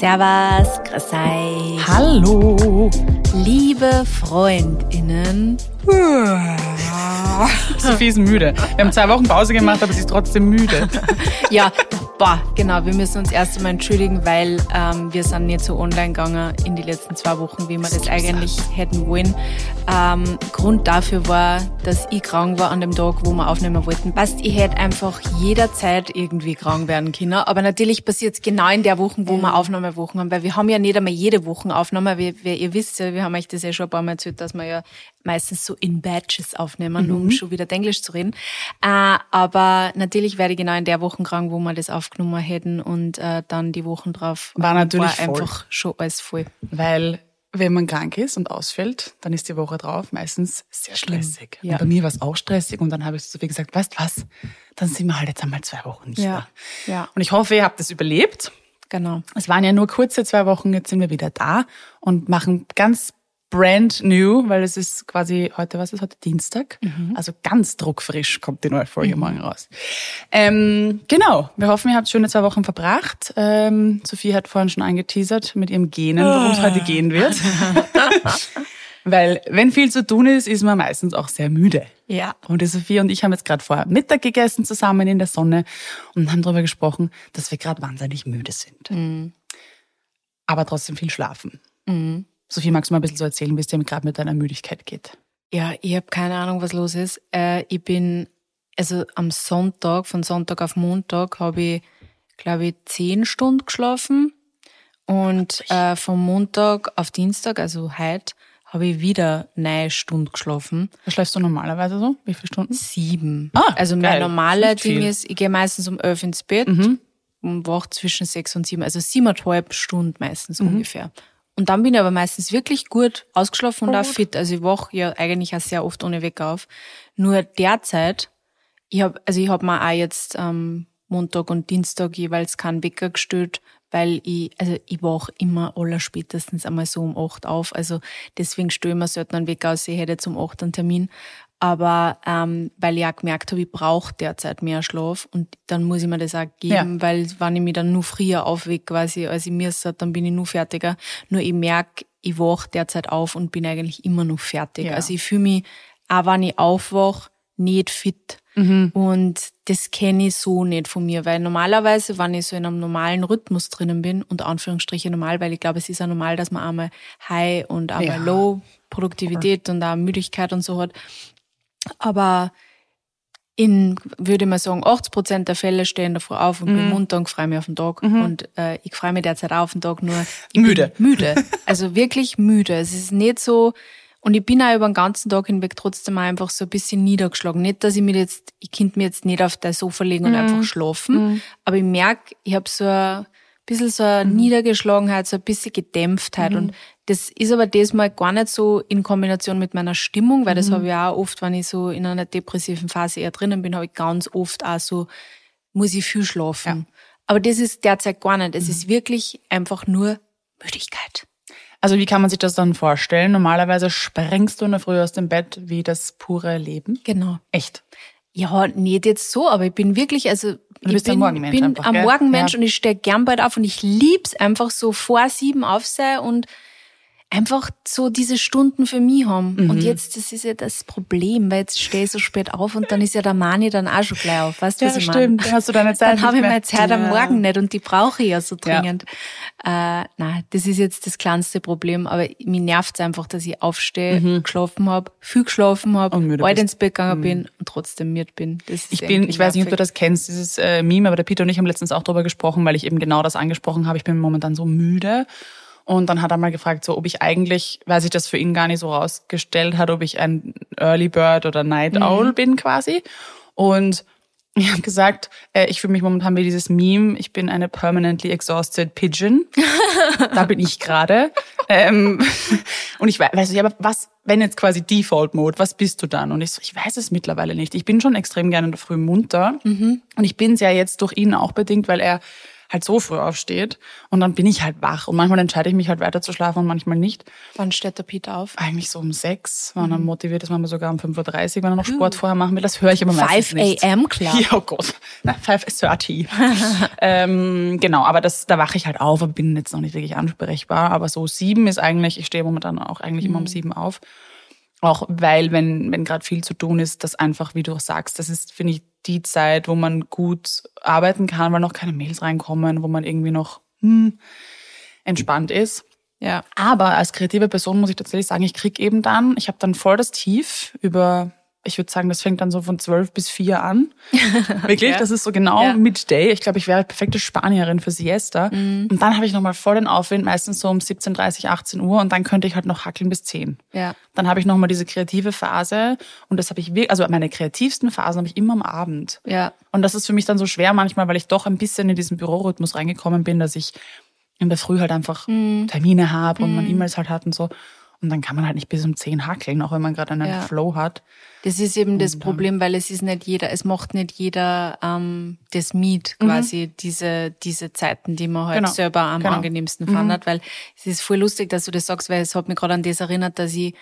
Servus, grüß euch. Hallo. Liebe FreundInnen. Sophie ist müde. Wir haben zwei Wochen Pause gemacht, aber sie ist trotzdem müde. Ja, boah, genau. Wir müssen uns erst einmal entschuldigen, weil ähm, wir sind nicht so online gegangen in die letzten zwei Wochen, wie wir das eigentlich hätten wollen. Ähm, Grund dafür war, dass ich krank war an dem Tag, wo wir aufnehmen wollten. Passt, ich hätte einfach jederzeit irgendwie krank werden können. Aber natürlich passiert es genau in der Woche, wo wir Aufnahmewochen haben, weil wir haben ja nicht einmal jede Woche Aufnahme. Wie, wie ihr wisst ja, wir haben euch das ja schon ein paar Mal erzählt, dass wir ja meistens so in Batches aufnehmen, um schon wieder Englisch zu reden. Äh, aber natürlich werde ich genau in der Woche krank, wo wir das aufgenommen hätten und äh, dann die Wochen drauf War natürlich voll. einfach schon alles voll. Weil wenn man krank ist und ausfällt, dann ist die Woche drauf meistens sehr stressig. Ja. Und bei mir war es auch stressig und dann habe ich zu Sophie gesagt, weißt was, dann sind wir halt jetzt einmal zwei Wochen nicht Ja, da. ja, Und ich hoffe, ihr habt es überlebt. genau. Es waren ja nur kurze zwei Wochen, jetzt sind wir wieder da und machen ganz brand new, weil es ist quasi heute, was ist heute? Dienstag. Also ganz druckfrisch kommt die neue Folge morgen raus. Ähm, genau, wir hoffen, ihr habt schöne zwei Wochen verbracht. Ähm, Sophie hat vorhin schon angeteasert mit ihrem Genen, worum es heute gehen wird. weil wenn viel zu tun ist, ist man meistens auch sehr müde. Ja. Und die Sophie und ich haben jetzt gerade vorher Mittag gegessen zusammen in der Sonne und haben darüber gesprochen, dass wir gerade wahnsinnig müde sind. Aber trotzdem viel schlafen. Sophie, magst du mal ein bisschen so erzählen, wie es dir gerade mit deiner Müdigkeit geht? Ja, ich habe keine Ahnung, was los ist. Äh, ich bin, also am Sonntag, von Sonntag auf Montag, habe ich, glaube ich, zehn Stunden geschlafen. Und äh, vom Montag auf Dienstag, also heute, habe ich wieder neun Stunden geschlafen. Was schläfst du normalerweise so? Wie viele Stunden? Sieben. Ah, also mein geil. normaler Nicht Ding viel. Mhm. ist, ich gehe meistens um elf ins Bett und wach zwischen sechs und sieben. Also siebeneinhalb Stunden meistens Mhm. ungefähr. Und dann bin ich aber meistens wirklich gut ausgeschlafen und Oh, auch fit. Also ich wach ja eigentlich auch sehr oft ohne Wecker auf. Nur derzeit, ich hab, also ich hab mir auch jetzt ähm, Montag und Dienstag jeweils keinen Wecker gestellt, weil ich, also ich wach immer aller spätestens einmal so um acht auf. Also deswegen stelle ich mir selten einen Wecker aus, ich hätte jetzt um acht einen Termin. Aber ähm, weil ich auch gemerkt habe, ich brauche derzeit mehr Schlaf und dann muss ich mir das auch geben, Ja. weil wenn ich mich dann nur früher aufwecke, quasi, als ich müsste, dann bin ich nur fertiger. Nur ich merke, ich wach derzeit auf und bin eigentlich immer noch fertig. Ja. Also ich fühle mich, auch wenn ich aufwach, nicht fit. Und das kenne ich so nicht von mir, weil normalerweise, wenn ich so in einem normalen Rhythmus drinnen bin, unter Anführungsstrichen normal, weil ich glaube, es ist ja normal, dass man einmal High und einmal Ja. Low Produktivität und auch Müdigkeit und so hat. Aber in, würde mal sagen, 80 Prozent der Fälle stehen davor auf und bin Mhm. munter und freue mich auf den Tag. Und äh, ich freue mich derzeit auch auf den Tag, nur ich Müde. Bin müde. Also wirklich müde. Es ist nicht so, und ich bin auch über den ganzen Tag hinweg trotzdem einfach so ein bisschen niedergeschlagen. Nicht, dass ich mir jetzt, ich könnte mir jetzt nicht auf das Sofa legen und einfach schlafen, aber ich merke, ich habe so ein bisschen so eine Niedergeschlagenheit, so ein bisschen Gedämpftheit. Und das ist aber diesmal gar nicht so in Kombination mit meiner Stimmung, weil das habe ich auch oft, wenn ich so in einer depressiven Phase eher drinnen bin, habe ich ganz oft auch so, muss ich viel schlafen. Aber das ist derzeit gar nicht. Es ist wirklich einfach nur Müdigkeit. Also wie kann man sich das dann vorstellen? Normalerweise sprengst du in der Früh aus dem Bett wie das pure Leben. Genau. Echt? Ja, nicht jetzt so, aber ich bin wirklich, also ich bist bin, Morgenmensch bin einfach, ein gell? Morgenmensch Ja. und ich stehe gern bald auf und ich lieb's einfach so vor sieben auf sein und einfach so diese Stunden für mich haben. Mhm. Und jetzt, das ist ja das Problem, weil jetzt stehe ich so spät auf und dann ist ja der Mani dann auch schon gleich auf. Weißt du, was ich meine? Dann hast du deine Zeit Dann habe ich meine Zeit am Ja. Morgen nicht und die brauche ich ja so Ja. dringend. Äh, nein, das ist jetzt das kleinste Problem, aber mir nervt's einfach, dass ich aufstehe, geschlafen habe, viel geschlafen habe, Mhm. Bald. Mhm. ins Bett gegangen bin und trotzdem müde bin. Ich bin, ich weiß nicht, ob du das kennst, dieses äh, Meme, aber der Peter und ich haben letztens auch darüber gesprochen, weil ich eben genau das angesprochen habe. Ich bin momentan so müde. Und dann hat er mal gefragt, so, ob ich eigentlich, weil sich das für ihn gar nicht so rausgestellt hat, ob ich ein Early Bird oder Night Mhm. Owl bin quasi. Und ich habe gesagt, äh, ich fühle mich momentan wie dieses Meme, ich bin eine permanently exhausted pigeon. da bin ich gerade. Ähm, und ich weiß, weißt du, ja, aber was, wenn jetzt quasi Default Mode, was bist du dann? Und ich so, ich weiß es mittlerweile nicht. Ich bin schon extrem gerne in der Früh munter. Und ich bin es ja jetzt durch ihn auch bedingt, weil er halt so früh aufsteht und dann bin ich halt wach und manchmal entscheide ich mich halt weiter zu schlafen und manchmal nicht. Wann steht der Peter auf? Eigentlich so um sechs, wenn er motiviert ist, manchmal sogar um 5.30 Uhr, wenn er noch Sport vorher machen will. Das höre ich aber meistens 5 nicht. a.m., klar. Ja, oh Gott. Na, 5.30 ähm, Genau, aber das, da wache ich halt auf und bin jetzt noch nicht wirklich ansprechbar. Aber so sieben ist eigentlich, ich stehe momentan auch eigentlich immer um sieben auf. Auch weil, wenn, wenn gerade viel zu tun ist, das einfach, wie du auch sagst, das ist, finde ich, die Zeit, wo man gut arbeiten kann, weil noch keine Mails reinkommen, wo man irgendwie noch hm, entspannt ist. Ja. Aber als kreative Person muss ich tatsächlich sagen, ich krieg eben dann, ich habe dann voll das Tief über, ich würde sagen, das fängt dann so von zwölf bis vier an. Wirklich, Ja. das ist so genau Ja. Midday. Ich glaube, ich wäre perfekte Spanierin für Siesta. Mhm. Und dann habe ich nochmal voll den Aufwind, meistens so um 17.30, 18 Uhr und dann könnte ich halt noch hackeln bis 10. Ja. Dann habe ich nochmal diese kreative Phase und das habe ich wirklich, also meine kreativsten Phasen habe ich immer am Abend. Ja. Und das ist für mich dann so schwer manchmal, weil ich doch ein bisschen in diesen Bürorhythmus reingekommen bin, dass ich in der Früh halt einfach Mhm. Termine habe und man E-Mails halt hat und so. Und dann kann man halt nicht bis um 10 hackeln, auch wenn man gerade einen Ja. Flow hat. Das ist eben das Problem, weil es ist nicht jeder, es macht nicht jeder ähm, das Miet quasi, diese, diese Zeiten, die man halt Genau. selber am Genau. angenehmsten findet, weil es ist voll lustig, dass du das sagst, weil es hat mich gerade an das erinnert, dass ich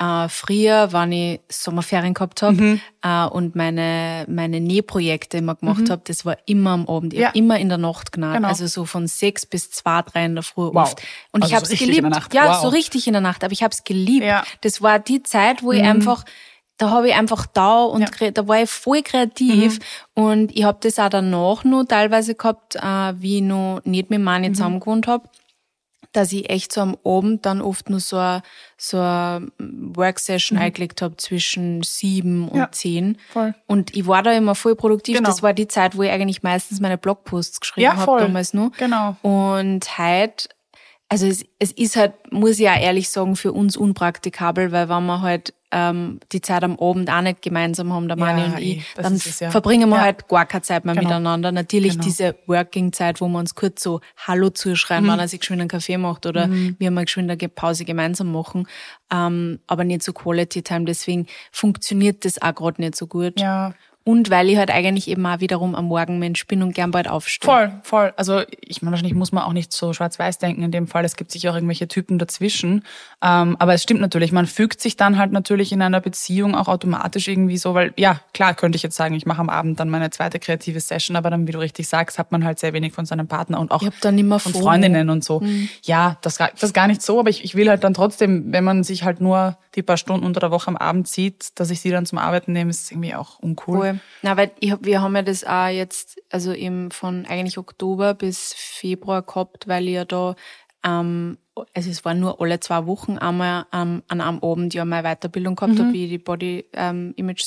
äh, früher, wenn ich Sommerferien gehabt habe äh, und meine, meine Nähprojekte immer gemacht hab, das war immer am Abend. Ich Ja. hab immer in der Nacht genäht. Genau. Also so von sechs bis zwei, drei in der Früh Wow. oft. Und Also ich so hab's richtig geliebt. Ja, Wow. so richtig in der Nacht. Aber ich hab's geliebt. Ja. Mhm. Das war die Zeit, wo ich einfach da habe ich einfach da und Ja. Mhm. da war ich voll kreativ und ich habe das auch danach noch teilweise gehabt, äh, wie ich noch nicht mit Mani Mhm. zusammen gewohnt habe, dass ich echt so am Abend dann oft nur so eine so Worksession eingelegt habe zwischen sieben und Mhm. Ja, zehn. voll. Und ich war da immer voll produktiv. Genau. Das war die Zeit, wo ich eigentlich meistens meine Blogposts geschrieben Ja, habe damals nur. Genau. Und heute, also es, es ist halt, muss ich auch ehrlich sagen, für uns unpraktikabel, weil wenn wir halt ähm, die Zeit am Abend auch nicht gemeinsam haben, der Mani Ja, und eh, ich, dann es, ja. verbringen wir Ja. halt gar keine Zeit mehr Genau. miteinander. Natürlich Genau. diese Working-Zeit, wo wir uns kurz so Hallo zuschreien, Mhm. wenn er sich geschwind einen Kaffee macht oder wir mal geschwind eine Pause gemeinsam machen, ähm, aber nicht so Quality Time. Deswegen funktioniert das auch gerade nicht so gut. Ja. Und weil ich halt eigentlich eben auch wiederum am Morgenmensch bin und gern bald aufstehe. Voll, voll. Also ich meine, wahrscheinlich muss man auch nicht so schwarz-weiß denken in dem Fall. Es gibt sicher auch irgendwelche Typen dazwischen. Ähm, aber es stimmt natürlich, man fügt sich dann halt natürlich in einer Beziehung auch automatisch irgendwie so, weil ja, klar könnte ich jetzt sagen, ich mache am Abend dann meine zweite kreative Session, aber dann, wie du richtig sagst, hat man halt sehr wenig von seinem Partner und auch von. Freundinnen und so. Ja, das, das ist gar nicht so, aber ich, ich will halt dann trotzdem, wenn man sich halt nur die paar Stunden unter der Woche am Abend sieht, dass ich sie dann zum Arbeiten nehme, ist irgendwie auch uncool. Voll. Na, weil ich wir haben ja das auch jetzt, also eben von eigentlich Oktober bis Februar gehabt, weil ich ja da, ähm, also es war nur alle zwei Wochen einmal ähm, an einem Abend ja meine Weiterbildung gehabt habe, wie die Body ähm, Image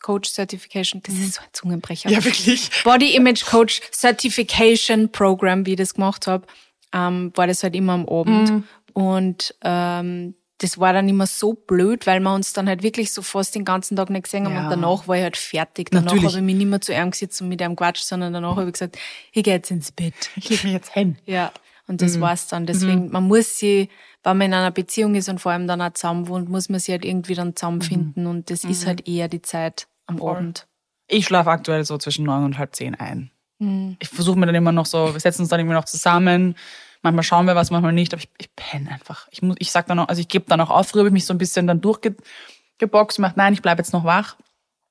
Coach Certification. Das ist so ein Zungenbrecher. Ja, wirklich. Body Image Coach Certification Program, wie ich das gemacht habe, ähm, war das halt immer am Abend. Mhm. Und ähm, das war dann immer so blöd, weil wir uns dann halt wirklich so fast den ganzen Tag nicht gesehen haben Ja. und danach war ich halt fertig. Danach habe ich mich nicht mehr zu ihm gesetzt und mit ihm quatscht, sondern danach habe ich gesagt, ich gehe jetzt ins Bett. Ich leg mich jetzt hin. Ja, und das Mhm. war's dann. Deswegen, man muss sie, wenn man in einer Beziehung ist und vor allem dann auch zusammen wohnt, muss man sie halt irgendwie dann zusammenfinden Mhm. und das ist halt eher die Zeit am Abend. Ich schlafe aktuell so zwischen neun und halb zehn ein. Mhm. Ich versuche mir dann immer noch so, wir setzen uns dann irgendwie noch zusammen. Manchmal schauen wir was, manchmal nicht, aber ich, ich penne einfach. Ich muss, ich sag dann noch, also ich gebe dann auch auf. Früher habe ich mich so ein bisschen dann durchgeboxt und gemacht, nein, ich bleibe jetzt noch wach.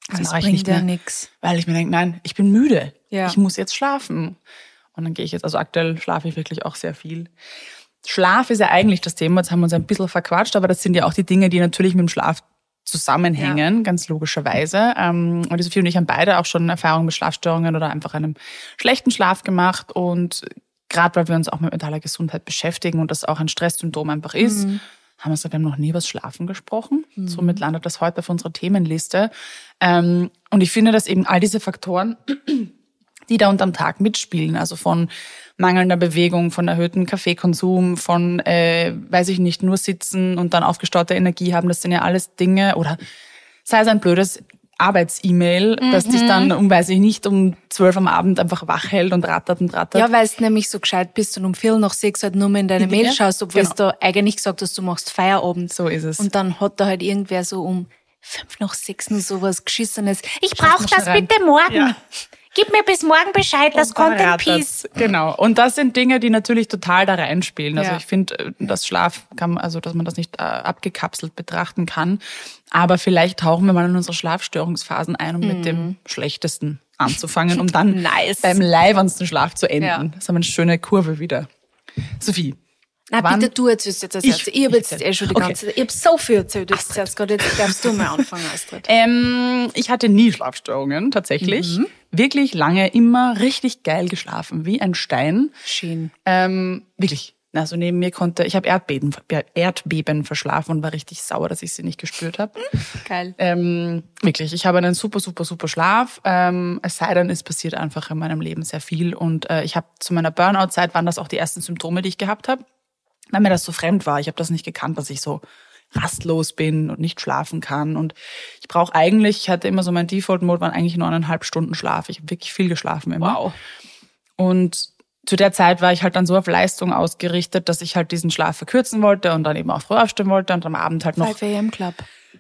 Das, mache ich nicht ja mehr, nix. weil ich mir denke, nein, ich bin müde. Ja. Ich muss jetzt schlafen. Und dann gehe ich jetzt, also aktuell schlafe ich wirklich auch sehr viel. Schlaf ist ja eigentlich das Thema, jetzt haben wir uns ein bisschen verquatscht, aber das sind ja auch die Dinge, die natürlich mit dem Schlaf zusammenhängen, ganz logischerweise. Ähm, und die Sophie und ich haben beide auch schon Erfahrungen mit Schlafstörungen oder einfach einem schlechten Schlaf gemacht. Und gerade weil wir uns auch mit mentaler Gesundheit beschäftigen und das auch ein Stresssymptom einfach ist, haben wir gesagt, wir haben noch nie über das Schlafen gesprochen. Somit landet das heute auf unserer Themenliste. Ähm, und ich finde, dass eben all diese Faktoren die da unterm Tag mitspielen. Also von mangelnder Bewegung, von erhöhtem Kaffeekonsum, von, äh, weiß ich nicht, nur sitzen und dann aufgestaute Energie haben. Das sind ja alles Dinge, oder sei es ein blödes Arbeits-E-Mail, das dich dann, um, weiß ich nicht, um zwölf am Abend einfach wach hält und rattert und rattert. Ja, weil es nämlich so gescheit bist und um viel nach sechs halt nur mehr in deine Ja, Mail schaust, obwohl genau. du eigentlich gesagt hast, du machst Feierabend. So ist es. Und dann hat da halt irgendwer so um fünf nach sechs nur sowas Geschissenes. Ich Schaff brauch noch das bitte morgen. Ja. Gib mir bis morgen Bescheid, das kommt in Peace. Genau. Und das sind Dinge, die natürlich total da reinspielen. Also ja. ich finde, äh, das Schlaf kann, also dass man das nicht äh, abgekapselt betrachten kann. Aber vielleicht tauchen wir mal in unsere Schlafstörungsphasen ein, um mm. mit dem mhm. Schlechtesten anzufangen, um dann nice. beim leibendsten Schlaf zu enden. Ja. Das ist eine schöne Kurve wieder. Sophie, na, Wann? bitte du erzählst jetzt als ich, Ich habe jetzt eh schon die okay. ganze Zeit, ich habe so viel erzählt jetzt, jetzt gerade, jetzt darfst du mal anfangen, Astrid. Ähm, ich hatte nie Schlafstörungen, tatsächlich. Mhm. Wirklich lange, immer richtig geil geschlafen, wie ein Stein. Schön. Ähm, wirklich. Also neben mir konnte, ich habe Erdbeben, Erdbeben verschlafen und war richtig sauer, dass ich sie nicht gespürt habe. Geil. Ähm, wirklich, ich habe einen super, super, super Schlaf. Ähm, es sei denn, es passiert einfach in meinem Leben sehr viel. Und äh, ich habe zu meiner Burnout-Zeit waren das auch die ersten Symptome, die ich gehabt habe weil mir das so fremd war. Ich habe das nicht gekannt, dass ich so rastlos bin und nicht schlafen kann. Und ich brauche eigentlich, ich hatte immer so mein Default-Mode, waren eigentlich neuneinhalb Stunden Schlaf. Ich habe wirklich viel geschlafen immer. Wow. Und zu der Zeit war ich halt dann so auf Leistung ausgerichtet, dass ich halt diesen Schlaf verkürzen wollte und dann eben auch früh aufstehen wollte und am Abend halt noch. Five AM Club.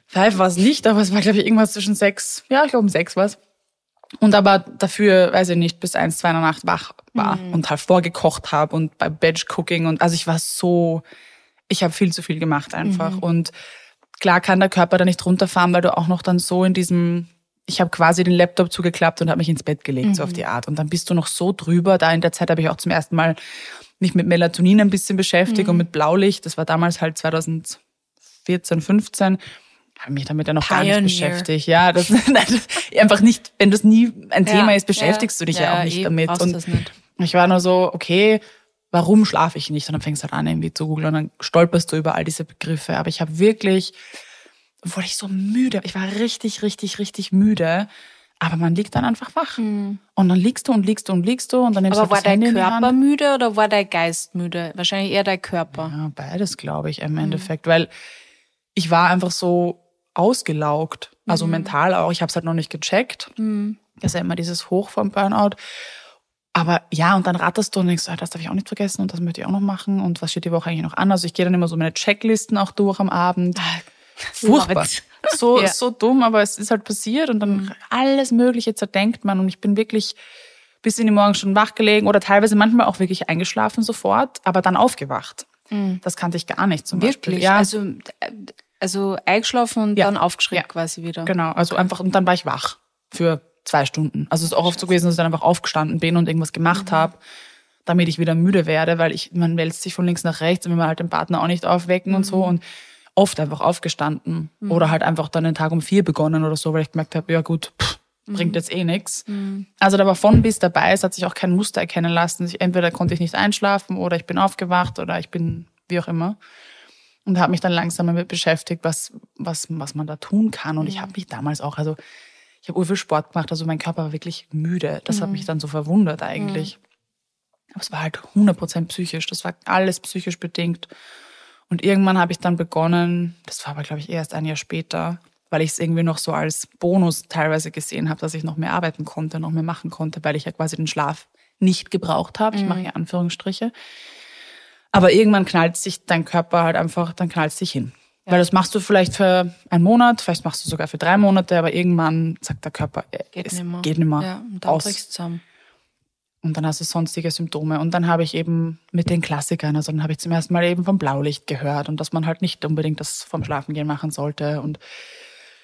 Five war es nicht, aber es war, glaube ich, irgendwas zwischen sechs, ja, ich glaube um sechs war es. Und aber dafür, weiß ich nicht, bis eins, zwei in der Nacht wach war mhm. und halt vorgekocht habe und bei Batch Cooking und also ich war so, ich habe viel zu viel gemacht einfach. Mhm. Und klar kann der Körper da nicht runterfahren, weil du auch noch dann so in diesem, ich habe quasi den Laptop zugeklappt und habe mich ins Bett gelegt, mhm. so auf mhm. die Art. Und dann bist du noch so drüber. Da in der Zeit habe ich auch zum ersten Mal mich mit Melatonin ein bisschen beschäftigt mhm. und mit Blaulicht. Das war damals halt 2014, 15 habe mich damit ja noch Pioneer. gar nicht beschäftigt. Ja, das, das einfach nicht, wenn das nie ein Thema ja, ist, beschäftigst ja, du dich ja, ja auch nicht damit. Und nicht. ich war nur so, okay, warum schlafe ich nicht? Und dann fängst du halt an, irgendwie zu googeln und dann stolperst du über all diese Begriffe. Aber ich habe wirklich, obwohl ich so müde, ich war richtig, richtig, richtig müde. Aber man liegt dann einfach wach. Mhm. Und dann liegst du und liegst du und liegst du und dann nimmst Aber du war dein Körper müde oder war dein Geist müde? Wahrscheinlich eher dein Körper. Ja, beides, glaube ich, im mhm. Endeffekt. Weil ich war einfach so ausgelaugt. Also mhm. mental auch. Ich habe es halt noch nicht gecheckt. Mhm. Das ist ja immer dieses Hoch vom Burnout. Aber ja, und dann ratterst du und denkst, ah, das darf ich auch nicht vergessen und das möchte ich auch noch machen und was steht die Woche eigentlich noch an? Also ich gehe dann immer so meine Checklisten auch durch am Abend. Ah, Furchtbar. So, ja. so dumm, aber es ist halt passiert und dann mhm. alles Mögliche zerdenkt man und ich bin wirklich bis in die Morgen schon wach gelegen oder teilweise manchmal auch wirklich eingeschlafen sofort, aber dann aufgewacht. Mhm. Das kannte ich gar nicht zum wirklich? Beispiel. Ja. Also äh, also eingeschlafen und ja. dann aufgeschreckt ja. quasi wieder. Genau, also einfach, und dann war ich wach für zwei Stunden. Also es ist auch oft so gewesen, dass ich dann einfach aufgestanden bin und irgendwas gemacht mhm. habe, damit ich wieder müde werde, weil ich, man wälzt sich von links nach rechts und will man halt den Partner auch nicht aufwecken mhm. und so mhm. und oft einfach aufgestanden mhm. oder halt einfach dann den Tag um vier begonnen oder so, weil ich gemerkt habe, ja gut, pff, bringt mhm. jetzt eh nichts. Mhm. Also da war von bis dabei, es hat sich auch kein Muster erkennen lassen. Ich, entweder konnte ich nicht einschlafen oder ich bin aufgewacht oder ich bin wie auch immer und habe mich dann langsam damit beschäftigt, was, was, was man da tun kann. Und mhm. ich habe mich damals auch, also ich habe viel Sport gemacht, also mein Körper war wirklich müde. Das mhm. hat mich dann so verwundert eigentlich. Mhm. Aber es war halt 100% psychisch. Das war alles psychisch bedingt. Und irgendwann habe ich dann begonnen, das war aber, glaube ich, erst ein Jahr später, weil ich es irgendwie noch so als Bonus teilweise gesehen habe, dass ich noch mehr arbeiten konnte, noch mehr machen konnte, weil ich ja quasi den Schlaf nicht gebraucht habe. Ich mache ja mhm. Anführungsstriche. Aber irgendwann knallt sich dein Körper halt einfach, dann knallt sich hin. Ja. Weil das machst du vielleicht für einen Monat, vielleicht machst du sogar für drei Monate, aber irgendwann sagt der Körper, äh, geht es nimmer. geht nicht mehr. Ja, und dann aus. zusammen. Und dann hast du sonstige Symptome. Und dann habe ich eben mit den Klassikern, also dann habe ich zum ersten Mal eben vom Blaulicht gehört und dass man halt nicht unbedingt das vom Schlafengehen machen sollte. Und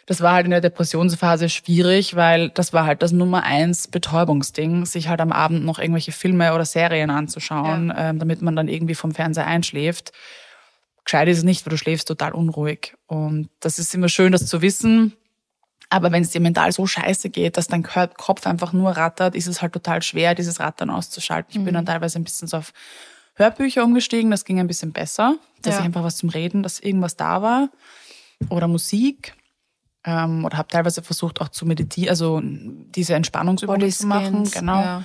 das war halt in der Depressionsphase schwierig, weil das war halt das Nummer eins Betäubungsding, sich halt am Abend noch irgendwelche Filme oder Serien anzuschauen, ja. ähm, damit man dann irgendwie vom Fernseher einschläft. Gescheit ist es nicht, weil du schläfst total unruhig. Und das ist immer schön, das zu wissen. Aber wenn es dir mental so scheiße geht, dass dein Kopf einfach nur rattert, ist es halt total schwer, dieses Rattern auszuschalten. Ich mhm. bin dann teilweise ein bisschen so auf Hörbücher umgestiegen, das ging ein bisschen besser, dass ja. ich einfach was zum Reden, dass irgendwas da war. Oder Musik ähm, oder habe teilweise versucht auch zu meditieren, also diese Entspannungsübungen zu machen. Genau. Ja.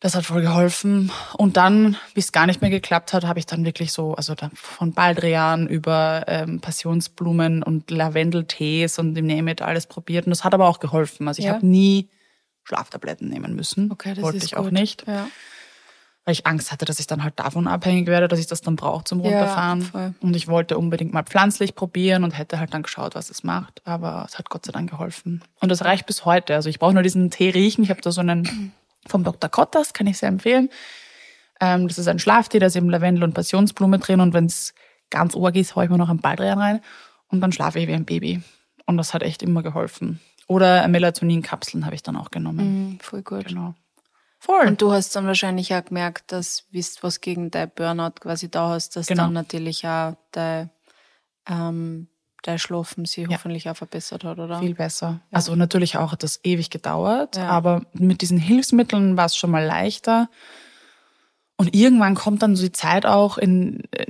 Das hat voll geholfen. Und dann, wie es gar nicht mehr geklappt hat, habe ich dann wirklich so, also von Baldrian über ähm, Passionsblumen und Lavendeltees und im Name it alles probiert. Und das hat aber auch geholfen. Also ich ja. habe nie Schlaftabletten nehmen müssen. Okay, das Wollte ist ich gut. auch nicht. Ja. Weil ich Angst hatte, dass ich dann halt davon abhängig werde, dass ich das dann brauche zum Runterfahren. Ja, und ich wollte unbedingt mal pflanzlich probieren und hätte halt dann geschaut, was es macht. Aber es hat Gott sei Dank geholfen. Und das reicht bis heute. Also ich brauche nur diesen Tee riechen. Ich habe da so einen vom Dr. Kottas, kann ich sehr empfehlen. Ähm, das ist ein Schlaftee, da ist eben Lavendel und Passionsblume drin. Und wenn es ganz org ist, haue ich mir noch ein Baldrian rein. Und dann schlafe ich wie ein Baby. Und das hat echt immer geholfen. Oder Melatonin-Kapseln habe ich dann auch genommen. Mhm, voll gut. Genau. Voll. Und du hast dann wahrscheinlich auch gemerkt, dass, du was gegen dein Burnout quasi da hast, dass Genau. dann natürlich auch dein, ähm, dein Schlafen sich Ja. hoffentlich auch verbessert hat, oder? Viel besser. Also natürlich auch hat das ewig gedauert, Ja. aber mit diesen Hilfsmitteln war es schon mal leichter. Und irgendwann kommt dann so die Zeit auch in äh,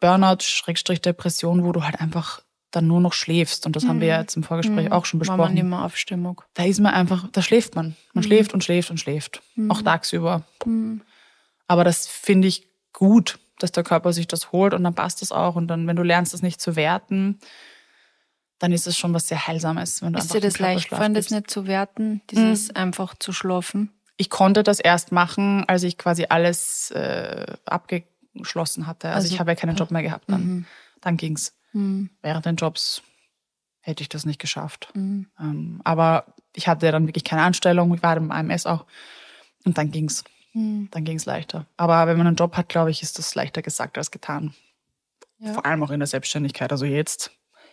Burnout, Schrägstrich Depression, wo du halt einfach dann nur noch schläfst. Und das haben wir ja jetzt im Vorgespräch auch schon man besprochen. mehr aufstehen mag. Da ist man einfach, da schläft man. Man schläft und schläft und schläft. Auch tagsüber. Aber das finde ich gut, dass der Körper sich das holt und dann passt das auch. Und dann, wenn du lernst, das nicht zu werten, dann ist es schon was sehr Heilsames. Wenn du Ist dir das leicht gefallen, das nicht zu werten, dieses einfach zu schlafen? Ich konnte das erst machen, als ich quasi alles äh, abgeschlossen hatte. Also, Also- ich habe ja keinen Job mehr gehabt dann. Dann ging's. Während den Jobs hätte ich das nicht geschafft. Ähm, aber ich hatte dann wirklich keine Anstellung. Ich war im AMS auch. Und dann ging's. Dann ging's leichter. Aber wenn man einen Job hat, glaube ich, ist das leichter gesagt als getan. Ja. Vor allem auch in der Selbstständigkeit. Also jetzt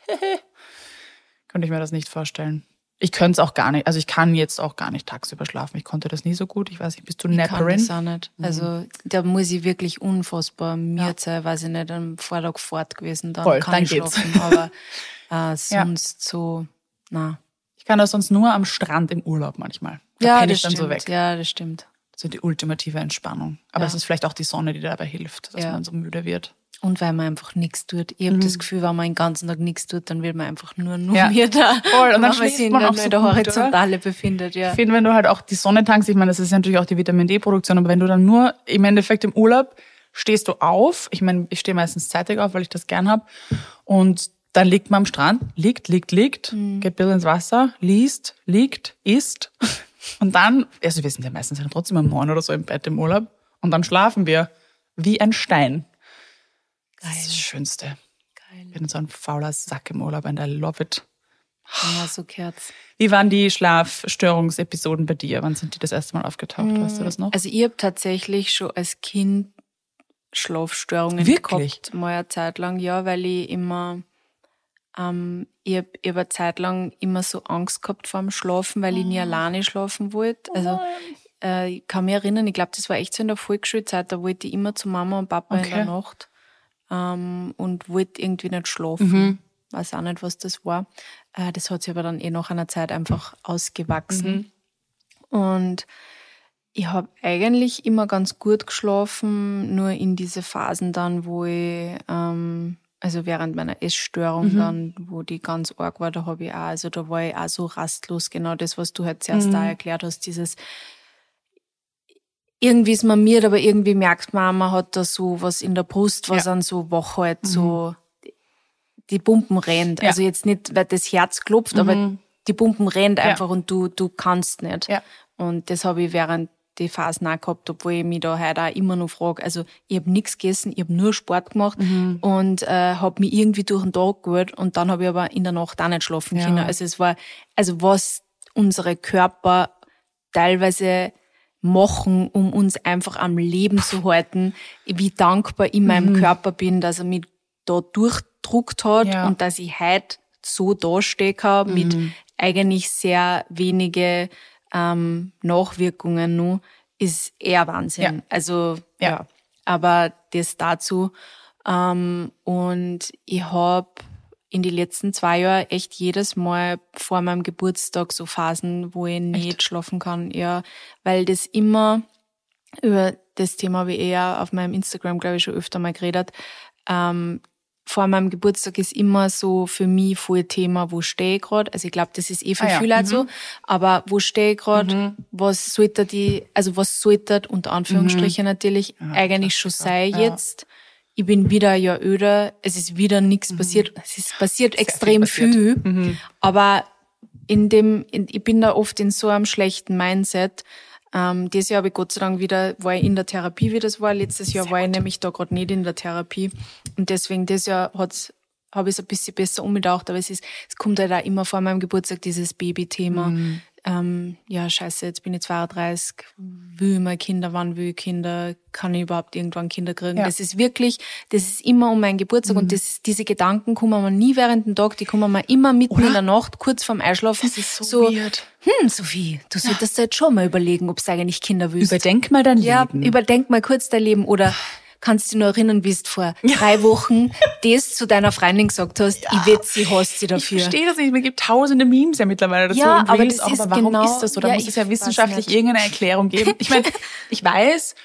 könnte ich mir das nicht vorstellen. Ich könnte es auch gar nicht. Also ich kann jetzt auch gar nicht tagsüber schlafen. Ich konnte das nie so gut. Ich weiß nicht, bist du Ich kann Napperin? das auch nicht. Also da muss ich wirklich unfassbar müde sein, weiß ich nicht, am Vortag fort gewesen, dann Voll, kann dann ich geht's. schlafen. Aber äh, sonst so, na. Ich kann das sonst nur am Strand im Urlaub manchmal. Da Ja, das ich stimmt. so. Ja, das stimmt. So die ultimative Entspannung. Aber Ja. es ist vielleicht auch die Sonne, die dabei hilft, dass Ja. man so müde wird. Und weil man einfach nichts tut. Ich habe das Gefühl, wenn man den ganzen Tag nichts tut, dann wird man einfach nur, nur Mhm. Ja. müder. Voll, und dann man schläft man auch in so der gut, oder? Horizontale befindet. Ja. Ich finde, wenn du halt auch die Sonne tankst, ich meine, das ist ja natürlich auch die Vitamin D-Produktion, aber wenn du dann nur im Endeffekt im Urlaub stehst du auf, ich meine, ich stehe meistens zeitig auf, weil ich das gern hab, und dann liegt man am Strand, liegt, liegt, liegt, Mhm. geht ein bisschen ins Wasser, liest, liegt, isst und dann, also wir sind ja meistens ja trotzdem um neun oder so im Bett im Urlaub und dann schlafen wir wie ein Stein. Das ist das Schönste. Geil. Ich bin so ein fauler Sack im Urlaub and I love it. Ja, so gehört's. Wie waren die Schlafstörungsepisoden bei dir? Wann sind die das erste Mal aufgetaucht? Weißt du das noch? Also ich habe tatsächlich schon als Kind Schlafstörungen Wirklich? gehabt, mal eine Zeit lang, ja, weil ich immer, ähm, ich habe hab eine Zeit lang immer so Angst gehabt vor dem Schlafen, weil ich nie alleine schlafen wollte. Also äh, ich kann mich erinnern, ich glaube, das war echt so in der Volksschulzeit, da wollte ich immer zu Mama und Papa in Okay. der Nacht ähm, und wollte irgendwie nicht schlafen. Weiß auch nicht, was das war. Äh, das hat sich aber dann eh nach einer Zeit einfach ausgewachsen. Und ich habe eigentlich immer ganz gut geschlafen, nur in diese Phasen dann, wo ich, ähm, also während meiner Essstörung dann, wo die ganz arg war, da habe ich auch, also da war ich auch so rastlos, genau das, was du halt zuerst da erklärt hast, dieses irgendwie ist man mir, aber irgendwie merkt man, man hat da so was in der Brust, was Ja. an so wach halt so die Pumpen rennt. Ja. Also jetzt nicht, weil das Herz klopft, aber die Pumpen rennt Ja. einfach und du, du kannst nicht. Ja. Und das habe ich während die Phasen auch gehabt, obwohl ich mich da heute auch immer noch frage. Also ich habe nichts gegessen, ich habe nur Sport gemacht Mhm. und äh, habe mich irgendwie durch den Tag geholt und dann habe ich aber in der Nacht auch nicht schlafen Ja. können. Also es war, also was unsere Körper teilweise machen, um uns einfach am Leben zu halten, wie dankbar ich meinem Mhm. Körper bin, dass er mich da durchdruckt hat Ja. und dass ich heute so dastehe kann mit Mhm. eigentlich sehr wenige ähm, Nachwirkungen nur, ist eher Wahnsinn. Ja. Also Ja. ja. aber das dazu. Ähm, und ich habe in die letzten zwei Jahre echt jedes Mal vor meinem Geburtstag so Phasen, wo ich nicht schlafen kann. Ja, weil das immer über das Thema habe ich eher auf meinem Instagram, glaube ich, schon öfter mal geredet. Ähm, vor meinem Geburtstag ist immer so für mich voll Thema, wo stehe ich gerade. Also ich glaube, das ist eh für Ah ja, viele halt so. Aber wo stehe ich gerade? Was sollte die, also was sollte unter Anführungsstrichen natürlich eigentlich schon sein Ja. jetzt? Ich bin wieder Jahr öder, es ist wieder nichts passiert. Es ist passiert extrem viel viel, passiert. aber in dem, in, ich bin da oft in so einem schlechten Mindset, Ähm, dieses Jahr habe ich Gott sei Dank wieder, war ich in der Therapie, wie das war. Letztes Jahr Sehr war gut. ich nämlich da gerade nicht in der Therapie. Und deswegen, dieses Jahr hat's habe ich es ein bisschen besser umgedacht, aber es ist, es kommt halt auch immer vor meinem Geburtstag dieses Baby-Thema. Mhm ähm, ja, scheiße, jetzt bin ich 32, will ich Kinder, wann will ich Kinder, kann ich überhaupt irgendwann Kinder kriegen? Ja. Das ist wirklich, das ist immer um meinen Geburtstag mhm. und das, diese Gedanken kommen mir nie während dem Tag, die kommen mir immer mitten Oder? in der Nacht, kurz vorm Einschlafen. Das ist so, so weird. Hm, Sophie, du solltest ja. jetzt schon mal überlegen, ob du eigentlich Kinder willst. Überdenk mal dein Leben. Ja, überdenk mal kurz dein Leben oder kannst du dich noch erinnern, wie du vor drei Wochen das zu deiner Freundin gesagt hast, ja. ich wette, sie hasst sie dafür. Ich verstehe das nicht. Es gibt tausende Memes ja mittlerweile dazu. Ja, aber, das auch, ist aber warum genau, ist das so? Da ja, muss es ja wissenschaftlich irgendeine Erklärung geben. Ich meine, ich weiß,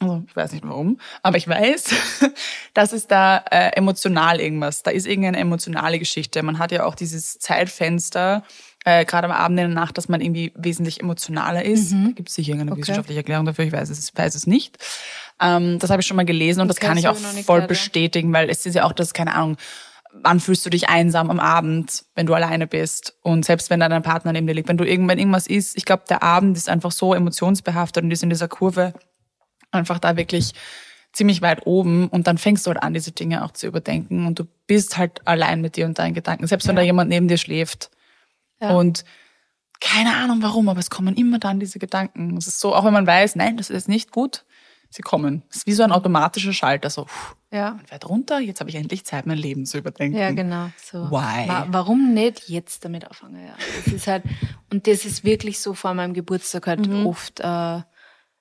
also ich weiß nicht warum, aber ich weiß, dass es da äh, emotional irgendwas, da ist irgendeine emotionale Geschichte. Man hat ja auch dieses Zeitfenster, äh, gerade am Abend in der Nacht, dass man irgendwie wesentlich emotionaler ist. Mhm. Da gibt es sicher irgendeine okay. wissenschaftliche Erklärung dafür, ich weiß es, weiß es nicht. Ähm, das habe ich schon mal gelesen und okay, das kann ich auch voll gehört, bestätigen, weil es ist ja auch das, keine Ahnung, wann fühlst du dich einsam am Abend, wenn du alleine bist und selbst wenn da dein Partner neben dir liegt, wenn du irgendwann irgendwas ist, ich glaube, der Abend ist einfach so emotionsbehaftet und ist in dieser Kurve einfach da wirklich ziemlich weit oben und dann fängst du halt an, diese Dinge auch zu überdenken und du bist halt allein mit dir und deinen Gedanken, selbst wenn ja. da jemand neben dir schläft. Ja. Und keine Ahnung warum, aber es kommen immer dann diese Gedanken. Es ist so, auch wenn man weiß, nein, das ist nicht gut, sie kommen. Es ist wie so ein automatischer Schalter, so, ja. man fährt runter, jetzt habe ich endlich Zeit, mein Leben zu überdenken. Ja, genau. So. Why? warum nicht jetzt damit anfangen? Ja. Das ist halt, und das ist wirklich so vor meinem Geburtstag halt mhm. oft äh,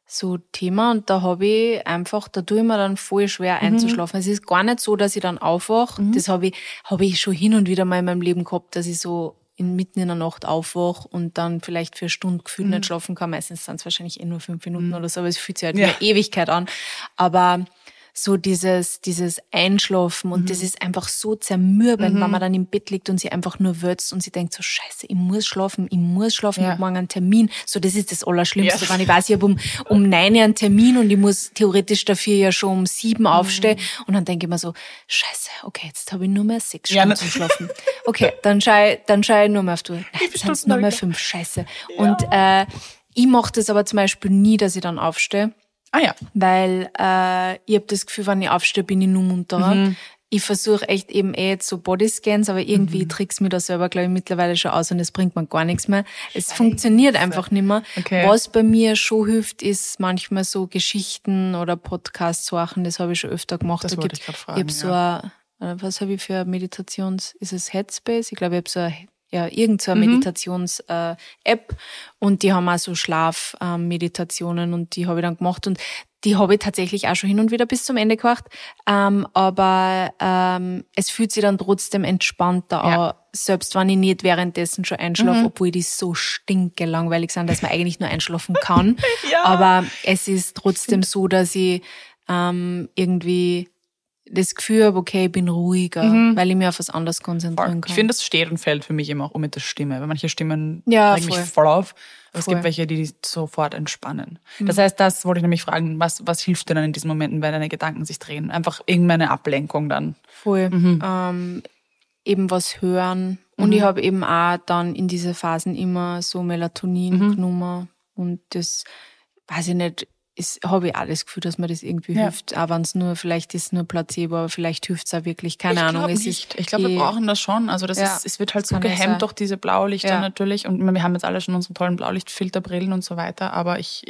so Thema. Und da habe ich einfach, da tue ich mir dann voll schwer mhm. einzuschlafen. Es ist gar nicht so, dass ich dann aufwache. Mhm. Das habe ich, habe ich schon hin und wieder mal in meinem Leben gehabt, dass ich so in, mitten in der Nacht aufwach und dann vielleicht für eine Stunde gefühlt mhm. nicht schlafen kann. Meistens sind es wahrscheinlich eh nur fünf Minuten mhm. oder so, aber es fühlt sich halt ja. wie eine Ewigkeit an. Aber so dieses, dieses Einschlafen und mhm. das ist einfach so zermürbend, mhm. wenn man dann im Bett liegt und sie einfach nur würzt und sie denkt so, scheiße, ich muss schlafen, ich muss schlafen, ja. ich habe morgen einen Termin. So, das ist das Allerschlimmste, ja. wenn ich weiß, ich habe um, um neun einen Termin und ich muss theoretisch dafür ja schon um sieben mhm. aufstehen und dann denke ich mir so, scheiße, okay, jetzt habe ich nur mehr sechs Stunden ja, zum Schlafen. Okay, dann schaue ich, dann schaue ich nur mehr auf du. Nein, jetzt sind es nur mehr fünf, scheiße. Und äh, ich mache das aber zum Beispiel nie, dass ich dann aufstehe Ah ja. Weil äh, ich habe das Gefühl, wenn ich aufstehe, bin ich nur munterer. Mhm. Ich versuche echt eben eh jetzt so Bodyscans, aber irgendwie mhm. trick's mir da selber, glaube ich, mittlerweile schon aus und es bringt man gar nichts mehr. Es Scheiße. funktioniert einfach nicht mehr. Okay. Was bei mir schon hilft, ist manchmal so Geschichten oder Podcast-Sachen, das habe ich schon öfter gemacht. Das da wollte ich gerade fragen. Ich habe ja. so ein, was habe ich für Meditations, ist es Headspace? Ich glaube, ich habe so ein ja, irgendeine mhm. Meditations-App äh, und die haben auch so Schlafmeditationen ähm, und die habe ich dann gemacht und die habe ich tatsächlich auch schon hin und wieder bis zum Ende gemacht, ähm, aber ähm, es fühlt sich dann trotzdem entspannter ja. an, selbst wenn ich nicht währenddessen schon einschlafe, mhm. obwohl die so stinke langweilig sind, dass man eigentlich nur einschlafen kann. ja. Aber es ist trotzdem so, dass ich ähm, irgendwie das Gefühl habe, okay, ich bin ruhiger, mhm. weil ich mich auf was anderes konzentrieren voll. kann. Ich finde, das steht und fällt für mich immer auch mit der Stimme, weil manche Stimmen ja, regen mich voll auf. Aber es gibt welche, die sofort entspannen. Mhm. Das heißt, das wollte ich nämlich fragen, was, was hilft dir dann in diesen Momenten, wenn deine Gedanken sich drehen? Einfach irgendeine Ablenkung dann. Voll. Mhm. Ähm, eben was hören. Und ich mhm. habe eben auch dann in diese Phasen immer so Melatonin mhm. genommen. Und das, weiß ich nicht, habe ich auch das Gefühl, dass mir das irgendwie ja. hilft. Auch wenn es nur, vielleicht ist nur Placebo, aber vielleicht hilft es auch wirklich. Keine ich Ahnung. Es nicht. Ich glaube, wir eh brauchen das schon. Also das ja, ist, es wird halt so gehemmt durch diese Blaulichter ja. natürlich. Und wir haben jetzt alle schon unsere tollen Blaulichtfilterbrillen und so weiter. Aber ich,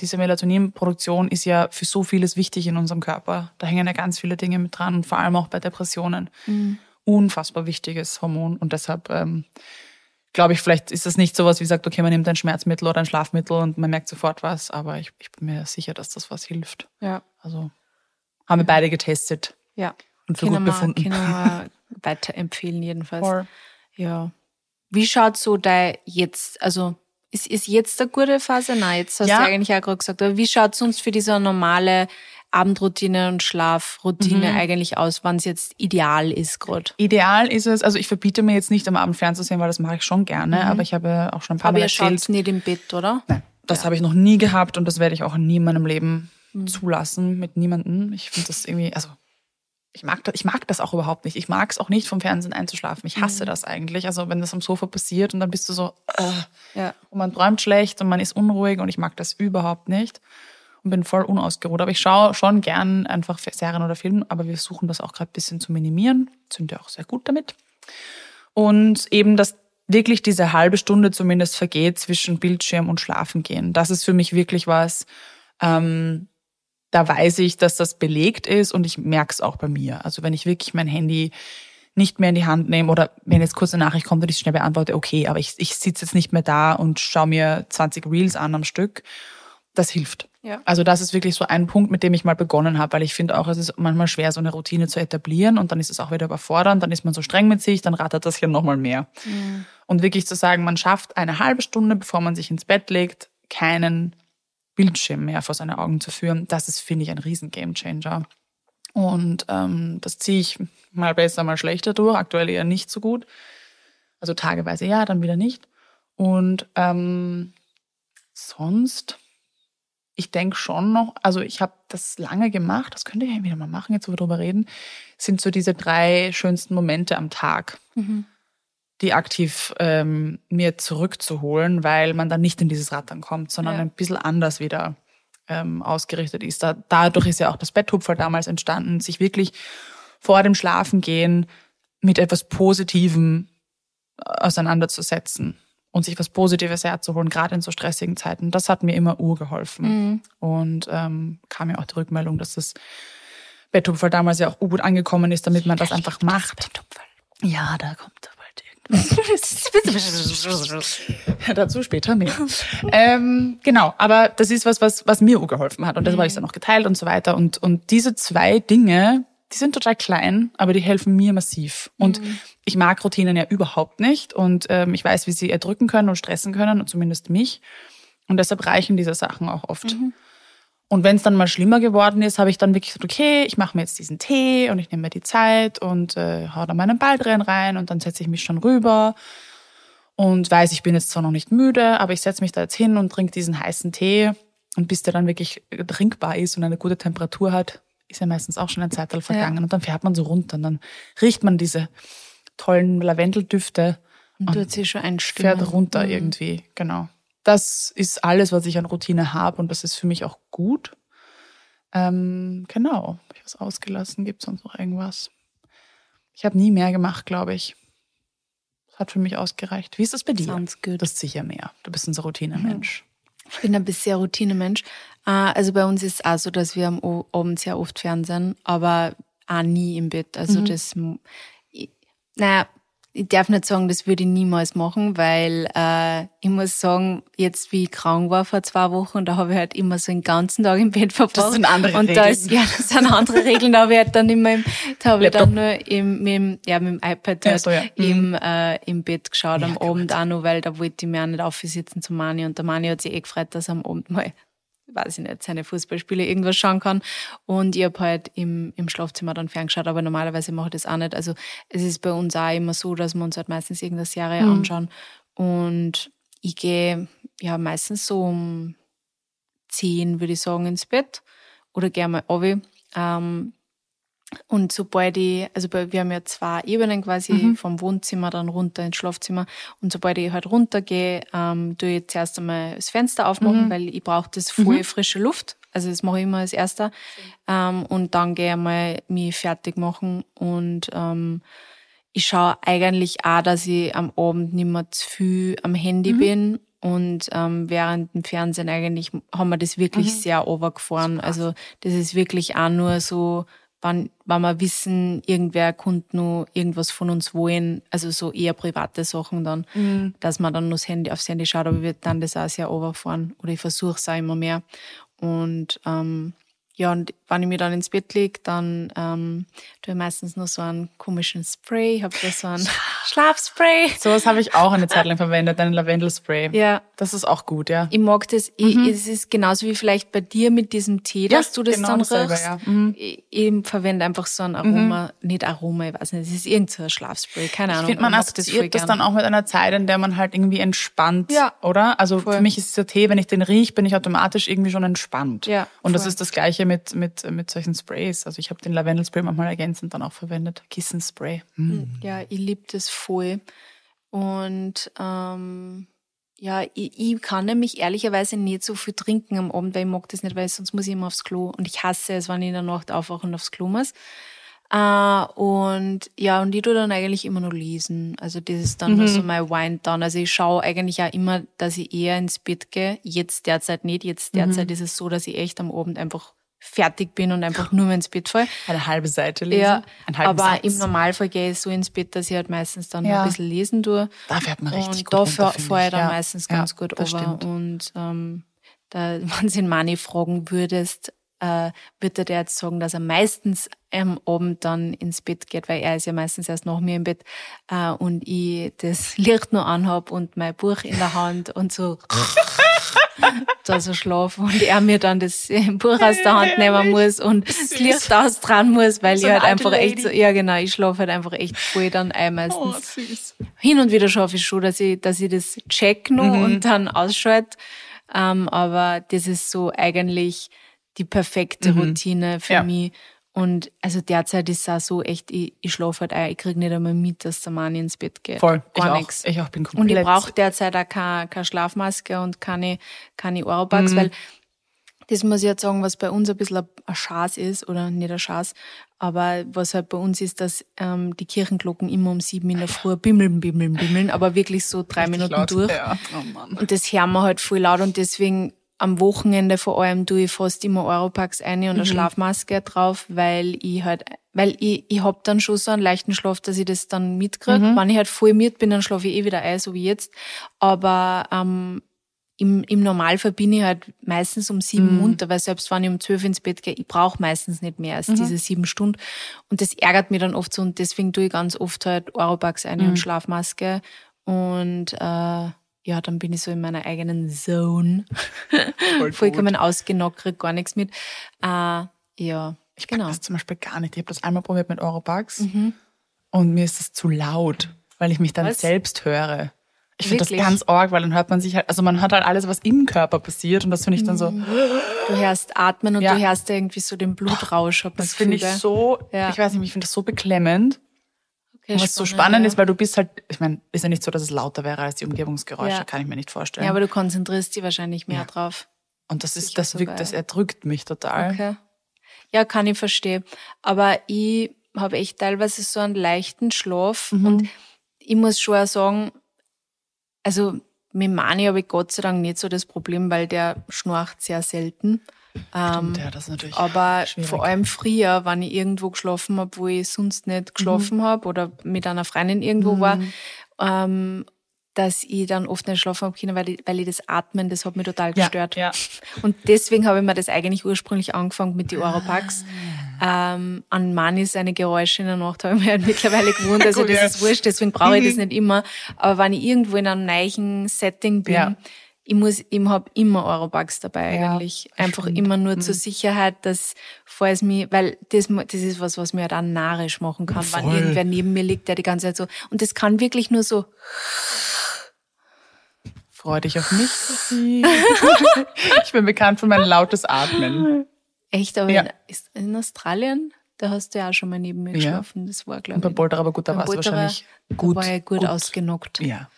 diese Melatoninproduktion ist ja für so vieles wichtig in unserem Körper. Da hängen ja ganz viele Dinge mit dran und vor allem auch bei Depressionen. Mhm. Unfassbar wichtiges Hormon. Und deshalb, ähm, glaube ich, vielleicht ist das nicht sowas wie sagt, okay, man nimmt ein Schmerzmittel oder ein Schlafmittel und man merkt sofort was, aber ich, ich bin mir sicher, dass das was hilft. Ja. Also haben wir beide getestet. Ja. Und für gut befunden. Können wir weiterempfehlen jedenfalls. Voll. Ja. Wie schaut so dein jetzt, also ist, ist jetzt eine gute Phase? Nein, jetzt hast ja. du eigentlich auch gerade gesagt, aber wie schaut sonst für diese normale Abendroutine und Schlafroutine mhm. eigentlich aus, wann es jetzt ideal ist gerade? Ideal ist es, also ich verbiete mir jetzt nicht am Abend fernzusehen, weil das mache ich schon gerne, mhm. aber ich habe auch schon ein paar aber Mal erzählt. Aber ihr schaut nicht im Bett, oder? Nein, das ja. habe ich noch nie gehabt und das werde ich auch nie in meinem Leben mhm. zulassen mit niemandem. Ich finde das irgendwie, also ich mag das, ich mag das auch überhaupt nicht. Ich mag es auch nicht, vom Fernsehen einzuschlafen. Ich hasse mhm. das eigentlich. Also wenn das am Sofa passiert und dann bist du so, äh, ja. und man träumt schlecht und man ist unruhig und ich mag das überhaupt nicht und bin voll unausgeruht. Aber ich schaue schon gern einfach Serien oder Filme, aber wir versuchen das auch gerade ein bisschen zu minimieren. Sind ja auch sehr gut damit. Und eben, dass wirklich diese halbe Stunde zumindest vergeht zwischen Bildschirm und Schlafen gehen. Das ist für mich wirklich was, ähm, da weiß ich, dass das belegt ist und ich merke es auch bei mir. Also wenn ich wirklich mein Handy nicht mehr in die Hand nehme oder wenn jetzt kurz eine Nachricht kommt und ich schnell beantworte, okay, aber ich, ich sitze jetzt nicht mehr da und schaue mir 20 Reels an am Stück. Das hilft. Ja. Also das ist wirklich so ein Punkt, mit dem ich mal begonnen habe, weil ich finde auch, es ist manchmal schwer, so eine Routine zu etablieren und dann ist es auch wieder überfordernd, dann ist man so streng mit sich, dann rattert das hier nochmal mehr. Mhm. Und wirklich zu sagen, man schafft eine halbe Stunde, bevor man sich ins Bett legt, keinen Bildschirm mehr vor seine Augen zu führen, das ist, finde ich, ein riesen Gamechanger. Und ähm, das ziehe ich mal besser, mal schlechter durch. Aktuell eher nicht so gut. Also tageweise ja, dann wieder nicht. Und ähm, sonst ich denke schon noch, also ich habe das lange gemacht, das könnte ich ja wieder mal machen, jetzt wo wir drüber reden, sind so diese drei schönsten Momente am Tag, mhm. die aktiv ähm, mir zurückzuholen, weil man dann nicht in dieses Rattern kommt, sondern ja. ein bisschen anders wieder ähm, ausgerichtet ist. Da, dadurch ist ja auch das Betthupfer damals entstanden, sich wirklich vor dem Schlafengehen mit etwas Positivem äh, auseinanderzusetzen und sich was Positives herzuholen, gerade in so stressigen Zeiten. Das hat mir immer urgeholfen. Mhm. Und ähm, kam ja auch die Rückmeldung, dass das Betthupferl damals ja auch gut angekommen ist, damit man das einfach macht. Ja, da kommt da bald irgendwas. Dazu später mehr. ähm, genau, aber das ist was, was, was mir geholfen hat. Und das mhm. habe ich dann noch geteilt und so weiter. Und, und diese zwei Dinge, die sind total klein, aber die helfen mir massiv. Und mhm. ich mag Routinen ja überhaupt nicht. Und ähm, ich weiß, wie sie erdrücken können und stressen können, und zumindest mich. Und deshalb reichen diese Sachen auch oft. Mhm. Und wenn es dann mal schlimmer geworden ist, habe ich dann wirklich gesagt, okay, ich mache mir jetzt diesen Tee und ich nehme mir die Zeit und äh, hau da meinen Ball drin rein und dann setze ich mich schon rüber und weiß, ich bin jetzt zwar noch nicht müde, aber ich setze mich da jetzt hin und trinke diesen heißen Tee und bis der dann wirklich trinkbar ist und eine gute Temperatur hat, ist ja meistens auch schon ein Zeitalter vergangen ja. und dann fährt man so runter und dann riecht man diese tollen Lavendeldüfte und, und tut sie schon einstimmen. Fährt runter mhm. irgendwie, genau. Das ist alles, was ich an Routine habe und das ist für mich auch gut. Ähm, genau. Habe ich was ausgelassen? Gibt es sonst noch irgendwas? Ich habe nie mehr gemacht, glaube ich. Das hat für mich ausgereicht. Wie ist das bei dir? Sounds good. Das ist sicher mehr. Du bist unser Routinemensch. Ich bin ein bisschen Routinemensch. Ah, also bei uns ist es auch so, dass wir am Abend sehr oft Fernsehen, aber auch nie im Bett. Also mhm. das, naja, ich darf nicht sagen, das würde ich niemals machen, weil äh, ich muss sagen, jetzt wie ich krank war vor zwei Wochen, da habe ich halt immer so den ganzen Tag im Bett verbracht. Das sind andere und Regeln. da ist, ja, das sind andere Regeln, da habe ich halt dann immer im, da habe ich dann nur im, mit dem, ja, mit dem iPad halt ja, so, ja. im, mhm. äh, im Bett geschaut ja, am Abend auch noch, weil da wollte ich mir auch nicht aufsitzen zu Mani und der Mani hat sich eh gefreut, dass er am Abend mal weiß ich nicht, seine Fußballspiele irgendwas schauen kann. Und ich habe halt im, im Schlafzimmer dann ferngeschaut, aber normalerweise mache ich das auch nicht. Also es ist bei uns auch immer so, dass wir uns halt meistens irgendeine Serie mhm. anschauen. Und ich gehe ja meistens so um zehn, würde ich sagen, ins Bett oder gehe mal runter. Ähm, und sobald ich, also wir haben ja zwei Ebenen quasi mhm. vom Wohnzimmer dann runter ins Schlafzimmer. Und sobald ich halt runtergehe, ähm, tue ich zuerst einmal das Fenster aufmachen, mhm. weil ich brauche das voll mhm. frische Luft. Also das mache ich immer als erster. Ähm, und dann gehe ich einmal mich fertig machen und ähm, ich schaue eigentlich auch, dass ich am Abend nicht mehr zu viel am Handy mhm. bin. Und ähm, während dem Fernsehen eigentlich haben wir das wirklich mhm. sehr overgefahren. Also das ist wirklich auch nur so wann, wann wir wissen, irgendwer kommt nur irgendwas von uns wollen, also so eher private Sachen dann, mhm. dass man dann das Handy aufs Handy schaut, aber wir dann das auch sehr overfahren oder ich versuche es auch immer mehr. Und ähm, ja, und wenn ich mir dann ins Bett lege, dann ähm, tue ich meistens nur so einen komischen Spray. Ich habe da so ein Schlafspray. Sowas habe ich auch eine Zeit lang verwendet, ein Lavendelspray. Ja. Das ist auch gut, ja. Ich mag das. Mhm. Ich, es ist genauso wie vielleicht bei dir mit diesem Tee, dass ja, du das genau dann dasselbe, riechst. Ja. Mhm. Ich, ich, verwende einfach so ein Aroma, mhm. nicht Aroma, ich weiß nicht, es ist irgendein Schlafspray, keine Ahnung. Ich finde, man assoziiert das, das dann auch mit einer Zeit, in der man halt irgendwie entspannt, ja. oder? Also Voll. für mich ist dieser Tee, wenn ich den riech, bin ich automatisch irgendwie schon entspannt. Ja. Und Voll. das ist das Gleiche manche mit, mit, mit solchen Sprays. Also ich habe den Lavendelspray manchmal ergänzend dann auch verwendet. Kissenspray. Mm. Ja, ich liebe das voll. Und ähm, ja, ich, ich kann nämlich ehrlicherweise nicht so viel trinken am Abend, weil ich mag das nicht, weil sonst muss ich immer aufs Klo. Und ich hasse es, wenn ich in der Nacht aufwache und aufs Klo muss. Äh, und ja, und ich tue dann eigentlich immer nur lesen. Also das ist dann nur so mein Wind down. Also ich schaue eigentlich auch immer, dass ich eher ins Bett gehe. Jetzt derzeit nicht. Jetzt derzeit ist es so, dass ich echt am Abend einfach fertig bin und einfach nur mehr ins Bett falle. Eine halbe Seite lesen. Ja, einen halben aber Satz. im Normalfall gehe ich so ins Bett, dass ich halt meistens dann Ja. ein bisschen lesen tue. Da fährt man richtig und gut da runter, fahr- finde fahr ich dann Ja. meistens Ja, ganz gut over. stimmt. Und ähm, da, wenn sie den Mani fragen würdest, äh, wird er jetzt sagen, dass er meistens am Abend dann ins Bett geht, weil er ist ja meistens erst nach mir im Bett äh, und ich das Licht nur anhab und mein Buch in der Hand und so da so schlafen und er mir dann das Buch aus der Hand nehmen muss und das Licht austragen muss, weil So ich halt einfach echt Lady. so, ja genau, ich schlafe halt einfach echt voll dann ein meistens. Oh, süß. Hin und wieder schaffe ich schon, dass ich, dass ich das check noch Mhm. und dann ausschalte. Ähm, aber das ist so eigentlich die perfekte Routine für Mhm. Ja. mich. Und also derzeit ist es auch so echt, ich, ich schlafe halt ein, ich krieg nicht einmal mit, dass der Mann ins Bett geht. Voll. Ich Gar auch. nichts. Ich auch bin Und ich komplett. brauche derzeit auch keine, keine Schlafmaske und keine, keine Mhm. Oropax, weil das muss ich jetzt sagen, was bei uns ein bisschen ein Schaß ist, oder nicht ein Schaß, aber was halt bei uns ist, dass ähm, die Kirchenglocken immer um sieben in der Früh bimmeln, bimmeln, bimmeln, aber wirklich so drei Richtig Minuten laut. durch. Ja. Oh Mann. Und das hören wir halt voll laut und deswegen am Wochenende vor allem tue ich fast immer Europax ein und eine Schlafmaske drauf, weil ich halt, weil ich, ich hab dann schon so einen leichten Schlaf, dass ich das dann mitkrieg. Wenn ich halt voll mit bin, dann schlafe ich eh wieder ein, so wie jetzt. Aber ähm, im, im Normalfall bin ich halt meistens um sieben munter, weil selbst wenn ich um zwölf ins Bett gehe, ich brauche meistens nicht mehr als diese sieben Stunden. Und das ärgert mich dann oft so und deswegen tue ich ganz oft halt Europax ein und Schlafmaske. Und äh, ja, dann bin ich so in meiner eigenen Zone. Voll Vollkommen ausgenockt, krieg gar nichts mit. Äh, ja, Ich genau. genau. das zum Beispiel gar nicht. Ich habe das einmal probiert mit Eurobugs Mhm. und mir ist das zu laut, weil ich mich dann Was? selbst höre. Ich finde das ganz arg, weil dann hört man sich halt, also man hört halt alles, was im Körper passiert und das finde ich dann so, Mhm. Du hörst atmen und Ja. du hörst irgendwie so den Blutrausch. Das finde ich so, Ja. ich weiß nicht, ich finde das so beklemmend. Okay, was so spannend ja. ist, weil du bist halt, ich meine, ist ja nicht so, dass es lauter wäre als die Umgebungsgeräusche, Ja. kann ich mir nicht vorstellen. Ja, aber du konzentrierst dich wahrscheinlich mehr Ja. drauf. und das ist, sicher das wirkt, das erdrückt mich total. Okay. Ja, kann ich verstehen. Aber ich habe echt teilweise so einen leichten Schlaf Mhm. und ich muss schon auch sagen, also mit Mani habe ich Gott sei Dank nicht so das Problem, weil der schnarcht sehr selten. Ähm, ja, das ist natürlich aber schwierig. vor allem früher, wenn ich irgendwo geschlafen habe, wo ich sonst nicht geschlafen Mhm. habe oder mit einer Freundin irgendwo war, ähm, dass ich dann oft nicht schlafen habe können, weil ich, weil ich das Atmen, das hat mich total Ja, gestört. ja. Und deswegen habe ich mir das eigentlich ursprünglich angefangen mit den Oropax. Ah. Ähm, an Mani seine Geräusche in der Nacht habe ich mir halt mittlerweile gewohnt. Also Gut, das ja. ist wurscht, deswegen brauche ich das nicht immer. Aber wenn ich irgendwo in einem neuen Setting bin, Ja. Ich muss, ich habe immer Oropax dabei Ja, eigentlich. Einfach stimmt. Mhm. immer nur zur Sicherheit, dass falls mir, weil das, das ist was, was mir halt auch narrisch machen kann, wenn Voll. irgendwer neben mir liegt, der die ganze Zeit so, und das kann wirklich nur so, Freu dich auf mich, Sophie. ich bin bekannt für mein lautes Atmen. echt, aber Ja. in, in Australien, da hast du ja auch schon mal neben mir Ja. geschlafen. Das war, glaube Und bei ich. Boulder, aber gut, da war es wahrscheinlich da gut. war ich gut, ausgenockt. Ja.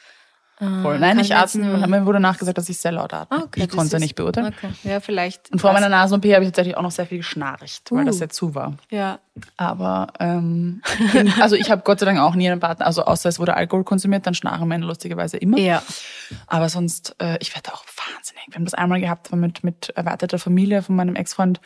Ah, Voll. Nein, kann ich atme, nur- mir wurde nachgesagt, dass ich sehr laut atme. Ah, okay, ich konnte es nicht beurteilen. Okay. Ja, vielleicht. Und vor meiner Nasen-OP habe ich tatsächlich auch noch sehr viel geschnarcht, weil Uh. das ja zu war. Ja. Aber, ähm, also ich habe Gott sei Dank auch nie einen Partner, also außer es wurde Alkohol konsumiert, dann schnarchen Männer lustigerweise immer. Ja. Aber sonst, äh, ich werde auch wahnsinnig. Wir haben das einmal gehabt mit, mit erweiterter Familie von meinem Ex-Freund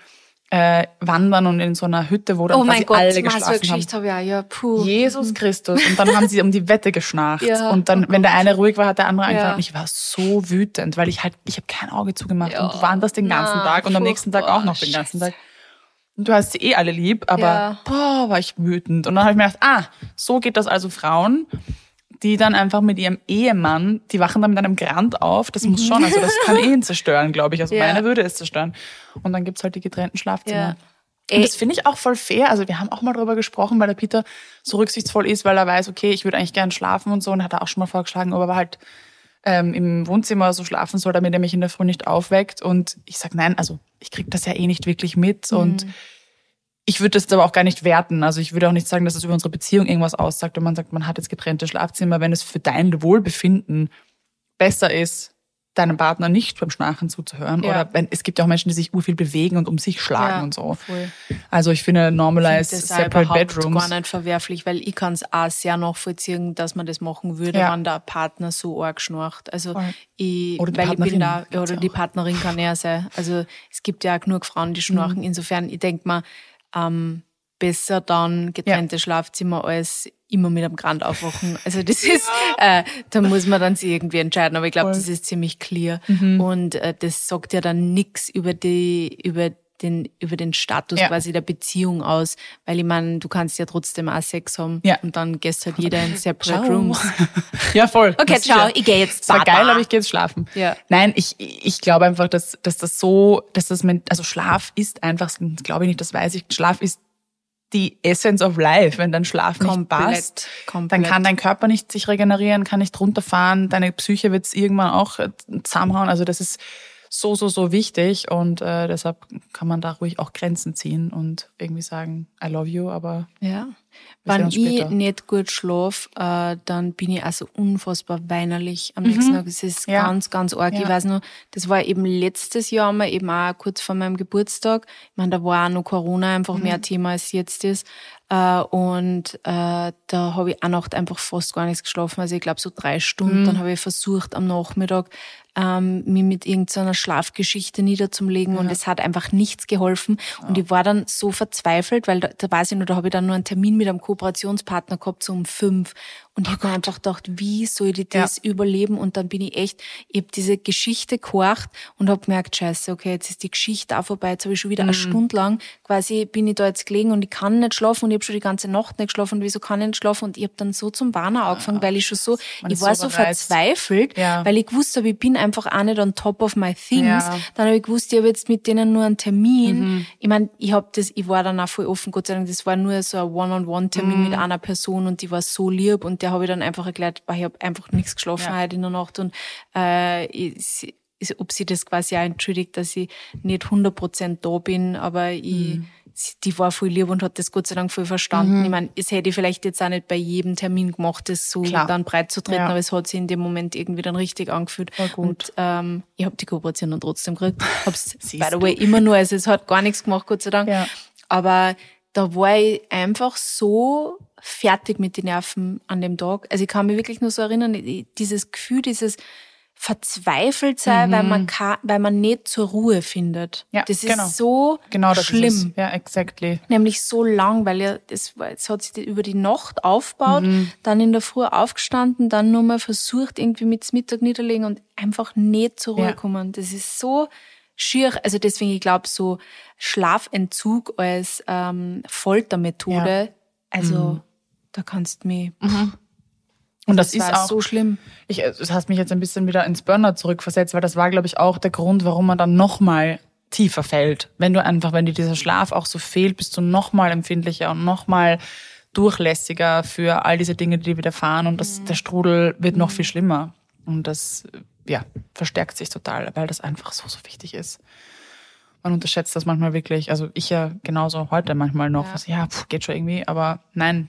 äh, wandern und in so einer Hütte, wo dann Oh mein quasi Gott, alle geschlafen haben. Ich auch. Ja, puh. Jesus Christus. Und dann haben sie um die Wette geschnarcht. Ja, und dann, oh wenn der eine ruhig war, hat der andere Ja. angefangen. Und ich war so wütend, weil ich halt, ich habe kein Auge zugemacht Ja. und waren das den ganzen Na, Tag und am nächsten Tag auch noch den ganzen Tag. Und du hast sie eh alle lieb, aber Ja. boah, war ich wütend. Und dann habe ich mir gedacht, ah, so geht das also Frauen, die dann einfach mit ihrem Ehemann, die wachen dann mit einem Grand auf. Das muss schon, also das kann eh ihn zerstören, glaube ich. Also Ja. meine würde es zerstören. Und dann gibt's halt die getrennten Schlafzimmer. Ja. Und das finde ich auch voll fair. Also wir haben auch mal drüber gesprochen, weil der Peter so rücksichtsvoll ist, weil er weiß, okay, ich würde eigentlich gern schlafen und so und hat er auch schon mal vorgeschlagen, aber halt ähm, im Wohnzimmer so schlafen soll, damit er mich in der Früh nicht aufweckt. Und ich sag nein, also ich krieg das ja eh nicht wirklich mit. Mhm. Ich würde das aber auch gar nicht werten. Also ich würde auch nicht sagen, dass es über unsere Beziehung irgendwas aussagt, wenn man sagt, man hat jetzt getrennte Schlafzimmer, wenn es für dein Wohlbefinden besser ist, deinem Partner nicht beim Schnarchen zuzuhören. Ja. Oder wenn, es gibt ja auch Menschen, die sich urviel bewegen und um sich schlagen ja, und so. Voll. Also ich finde normalize ich find separate bedrooms. gar nicht verwerflich, weil ich kann es auch sehr nachvollziehen, dass man das machen würde, ja. wenn der Partner so arg schnarcht. Also ich, oder weil ich bin da, oder die Partnerin kann er sein. Also es gibt ja auch genug Frauen, die schnarchen. Mhm. Insofern, ich denke mal, ähm, besser dann getrennte ja. Schlafzimmer als immer mit einem Grand aufwachen. Also das ist, äh, da muss man dann sich irgendwie entscheiden. Aber ich glaube, das ist ziemlich clear. Mhm. Und äh, das sagt ja dann nichts über die, über den, über den Status ja. quasi der Beziehung aus. Weil ich meine, du kannst ja trotzdem auch Sex haben ja. und dann gehst halt jeder in separate ciao. Rooms. ja, voll. Okay, ciao, ich gehe jetzt. Das war geil, aber ich gehe jetzt schlafen. Ja. Nein, ich, ich glaube einfach, dass, dass das so, dass das, also Schlaf ist einfach, glaube ich nicht, das weiß ich, Schlaf ist die Essence of Life. Wenn dein Schlaf nicht komplett, passt, komplett. dann kann dein Körper nicht sich regenerieren, kann nicht runterfahren, deine Psyche wird es irgendwann auch äh, zusammenhauen. Also das ist so, so, so wichtig und äh, deshalb kann man da ruhig auch Grenzen ziehen und irgendwie sagen, I love you, aber ja. Wenn ich nicht gut schlafe, äh, dann bin ich also unfassbar weinerlich am nächsten mhm. Tag. Es ist ja. ganz, ganz arg. Ja. Ich weiß noch, das war eben letztes Jahr mal, eben auch kurz vor meinem Geburtstag. Ich meine, da war auch noch Corona einfach mhm. mehr Thema als jetzt ist. Äh, und äh, da habe ich auch Nacht einfach fast gar nichts geschlafen. Also ich glaube so drei Stunden. Mhm. Dann habe ich versucht am Nachmittag ähm, mich mit irgendeiner Schlafgeschichte niederzulegen ja. und es hat einfach nichts geholfen. Ja. Und ich war dann so verzweifelt, weil da, da weiß ich nur, da habe ich dann nur einen Termin mit einem Kooperationspartner gehabt, so um fünf. Und ich habe mir einfach gedacht, wie soll ich das ja. überleben? Und dann bin ich echt, ich habe diese Geschichte gehorcht und habe gemerkt, scheiße, okay, jetzt ist die Geschichte auch vorbei. Jetzt habe ich schon wieder mhm. eine Stunde lang quasi bin ich da jetzt gelegen und ich kann nicht schlafen und ich habe schon die ganze Nacht nicht geschlafen und wieso kann ich nicht schlafen? Und ich habe dann so zum Warner angefangen, ja. weil ich schon so, Man ich war so, so verzweifelt, ja. weil ich gewusst habe, ich bin einfach auch nicht on top of my things. Dann habe ich gewusst, ich habe jetzt mit denen nur einen Termin. Mhm. Ich meine, ich habe das, ich war dann auch voll offen, Gott sei Dank, das war nur so ein One-on-One-Termin mhm. mit einer Person und die war so lieb und der habe ich dann einfach erklärt, ich habe einfach nichts geschlafen ja. heute in der Nacht und äh, ich, ob sie das quasi auch entschuldigt, dass ich nicht 100% da bin, aber ich, mhm. die war voll lieb und hat das Gott sei Dank voll verstanden. Mhm. Ich meine, es hätte ich vielleicht jetzt auch nicht bei jedem Termin gemacht, das so Klar. dann breit zu treten, ja. aber es hat sich in dem Moment irgendwie dann richtig angefühlt. Und ähm, ich habe die Kooperation dann trotzdem gekriegt. Hab's by the way immer nur, also es hat gar nichts gemacht, Gott sei Dank. Ja. Aber da war ich einfach so fertig mit den Nerven an dem Tag. Also ich kann mich wirklich nur so erinnern, dieses Gefühl, dieses verzweifelt sein, mhm. weil man kann, weil man nicht zur Ruhe findet. Ja, das ist genau. so genau, das schlimm. Ist ja, exactly. Nämlich so lang, weil ja, das, das hat sich über die Nacht aufgebaut, mhm. dann in der Früh aufgestanden, dann nur mal versucht, irgendwie mit Mittag niederlegen und einfach nicht zur Ruhe ja. kommen. Das ist so schier. Also deswegen, ich glaube, so Schlafentzug als ähm, Foltermethode, ja. also mhm da kannst du mich. Mhm. Und das, das ist auch so schlimm. Ich, das hast mich jetzt ein bisschen wieder ins Burnout zurückversetzt, weil das war, glaube ich, auch der Grund, warum man dann nochmal tiefer fällt. Wenn du einfach, wenn dir dieser Schlaf auch so fehlt, bist du nochmal empfindlicher und nochmal durchlässiger für all diese Dinge, die dir widerfahren und das, mhm. der Strudel wird noch mhm. viel schlimmer. Und das, ja, verstärkt sich total, weil das einfach so, so wichtig ist. Man unterschätzt das manchmal wirklich. Also ich ja genauso heute manchmal noch. Ja, was, ja pff, geht schon irgendwie, aber nein,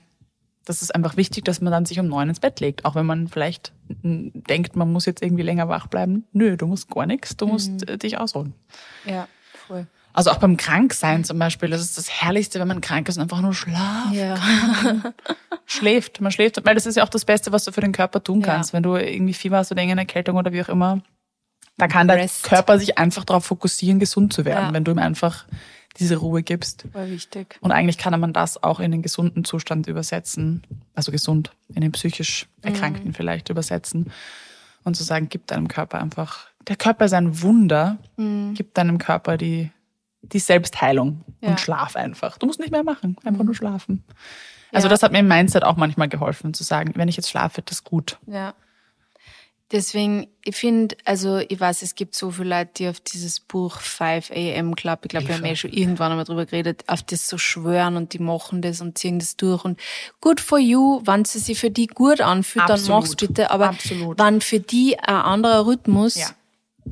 das ist einfach wichtig, dass man dann sich um neun ins Bett legt. Auch wenn man vielleicht denkt, man muss jetzt irgendwie länger wach bleiben. Nö, du musst gar nichts, du musst mhm. Äh, dich ausruhen. Ja, voll. Also auch beim Kranksein zum Beispiel, das ist das Herrlichste, wenn man krank ist und einfach nur schlaft. Ja. schläft, man schläft, weil das ist ja auch das Beste, was du für den Körper tun kannst. Ja. Wenn du irgendwie Fieber hast oder irgendeine Erkältung oder wie auch immer, da kann Rest. der Körper sich einfach darauf fokussieren, gesund zu werden, ja. wenn du ihm einfach diese Ruhe gibst. War wichtig. Und eigentlich kann man das auch in den gesunden Zustand übersetzen, also gesund, in den psychisch Erkrankten mhm. vielleicht übersetzen und zu sagen, gib deinem Körper einfach, der Körper ist ein Wunder, mhm. gib deinem Körper die, die Selbstheilung ja. und schlaf einfach. Du musst nicht mehr machen, einfach mhm. nur schlafen. Also ja. das hat mir im Mindset auch manchmal geholfen, zu sagen, wenn ich jetzt schlafe, wird das gut. Ja. Deswegen, ich finde, also ich weiß, es gibt so viele Leute, die auf dieses Buch 5 AM Club, ich glaube, wir haben ja schon irgendwann einmal drüber geredet, auf das so schwören und die machen das und ziehen das durch und good for you, wenn sie sich für die gut anfühlt, Absolut. dann mach's bitte, aber Absolut. wenn für die ein anderer Rhythmus ja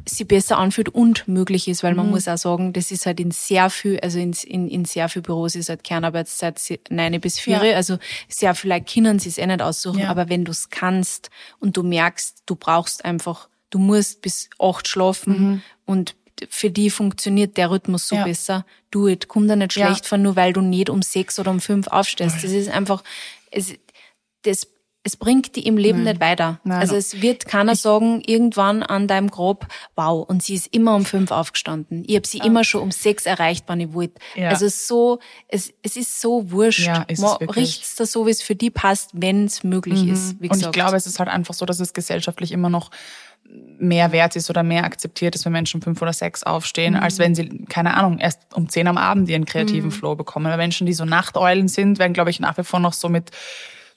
sie besser anfühlt und möglich ist, weil man mhm. muss auch sagen, das ist halt in sehr viel, also in, in, in sehr viel Büros ist halt Kernarbeitszeit neun bis vier, ja. also sehr vielleicht können sie es eh nicht aussuchen, ja. aber wenn du es kannst und du merkst, du brauchst einfach, du musst bis acht schlafen mhm. und für die funktioniert der Rhythmus so ja. besser. Du, it, komm da nicht schlecht ja. von, nur weil du nicht um sechs oder um fünf aufstehst. Das ist einfach, es, das es bringt die im Leben Nein. nicht weiter. Nein, also es wird keiner ich sagen, irgendwann an deinem Grab, wow, und sie ist immer um fünf aufgestanden. Ich habe sie ah. immer schon um sechs erreicht, wann ich wollte. Ja. Also so, es, es ist so wurscht. Ja, ist Man richt's da so, wie es für die passt, wenn es möglich mhm. ist. Wie und ich glaube, es ist halt einfach so, dass es gesellschaftlich immer noch mehr wert ist oder mehr akzeptiert ist, wenn Menschen fünf oder sechs aufstehen, mhm. als wenn sie, keine Ahnung, erst um zehn am Abend ihren kreativen mhm. Flow bekommen. Weil Menschen, die so Nachteulen sind, werden, glaube ich, nach wie vor noch so mit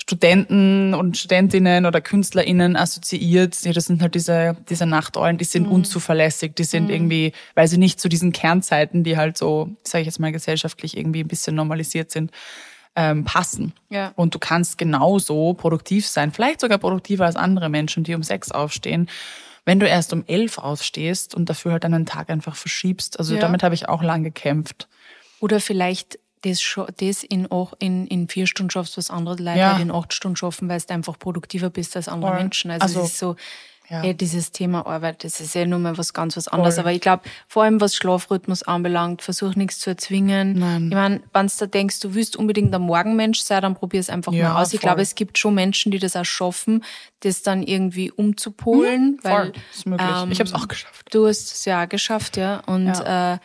Studenten und Studentinnen oder KünstlerInnen assoziiert. Ja, das sind halt diese, diese Nachteulen, die sind mhm. unzuverlässig, die sind mhm. irgendwie, weil sie nicht zu diesen Kernzeiten, die halt so, sage ich jetzt mal, gesellschaftlich irgendwie ein bisschen normalisiert sind, ähm, passen. Ja. Und du kannst genauso produktiv sein, vielleicht sogar produktiver als andere Menschen, die um sechs aufstehen. Wenn du erst um elf aufstehst und dafür halt einen Tag einfach verschiebst. Also ja. damit habe ich auch lang gekämpft. Oder vielleicht das, das in, auch in, in vier Stunden schaffst, was andere Leute ja. halt in acht Stunden schaffen, weil du einfach produktiver bist als andere Voll. Menschen. Also, also es ist so, ja. eh, dieses Thema Arbeit, das ist ja nur mal was ganz was anderes. Voll. Aber ich glaube, vor allem was Schlafrhythmus anbelangt, versuch nichts zu erzwingen. Nein. Ich meine, wenn du da denkst, du willst unbedingt ein Morgenmensch sein, dann probier es einfach ja, mal aus. Ich glaube, es gibt schon Menschen, die das auch schaffen, das dann irgendwie umzupolen. Mhm, weil, voll. ist möglich. Ähm, ich habe es auch geschafft. Du hast es ja auch geschafft, ja. Und ja. Äh,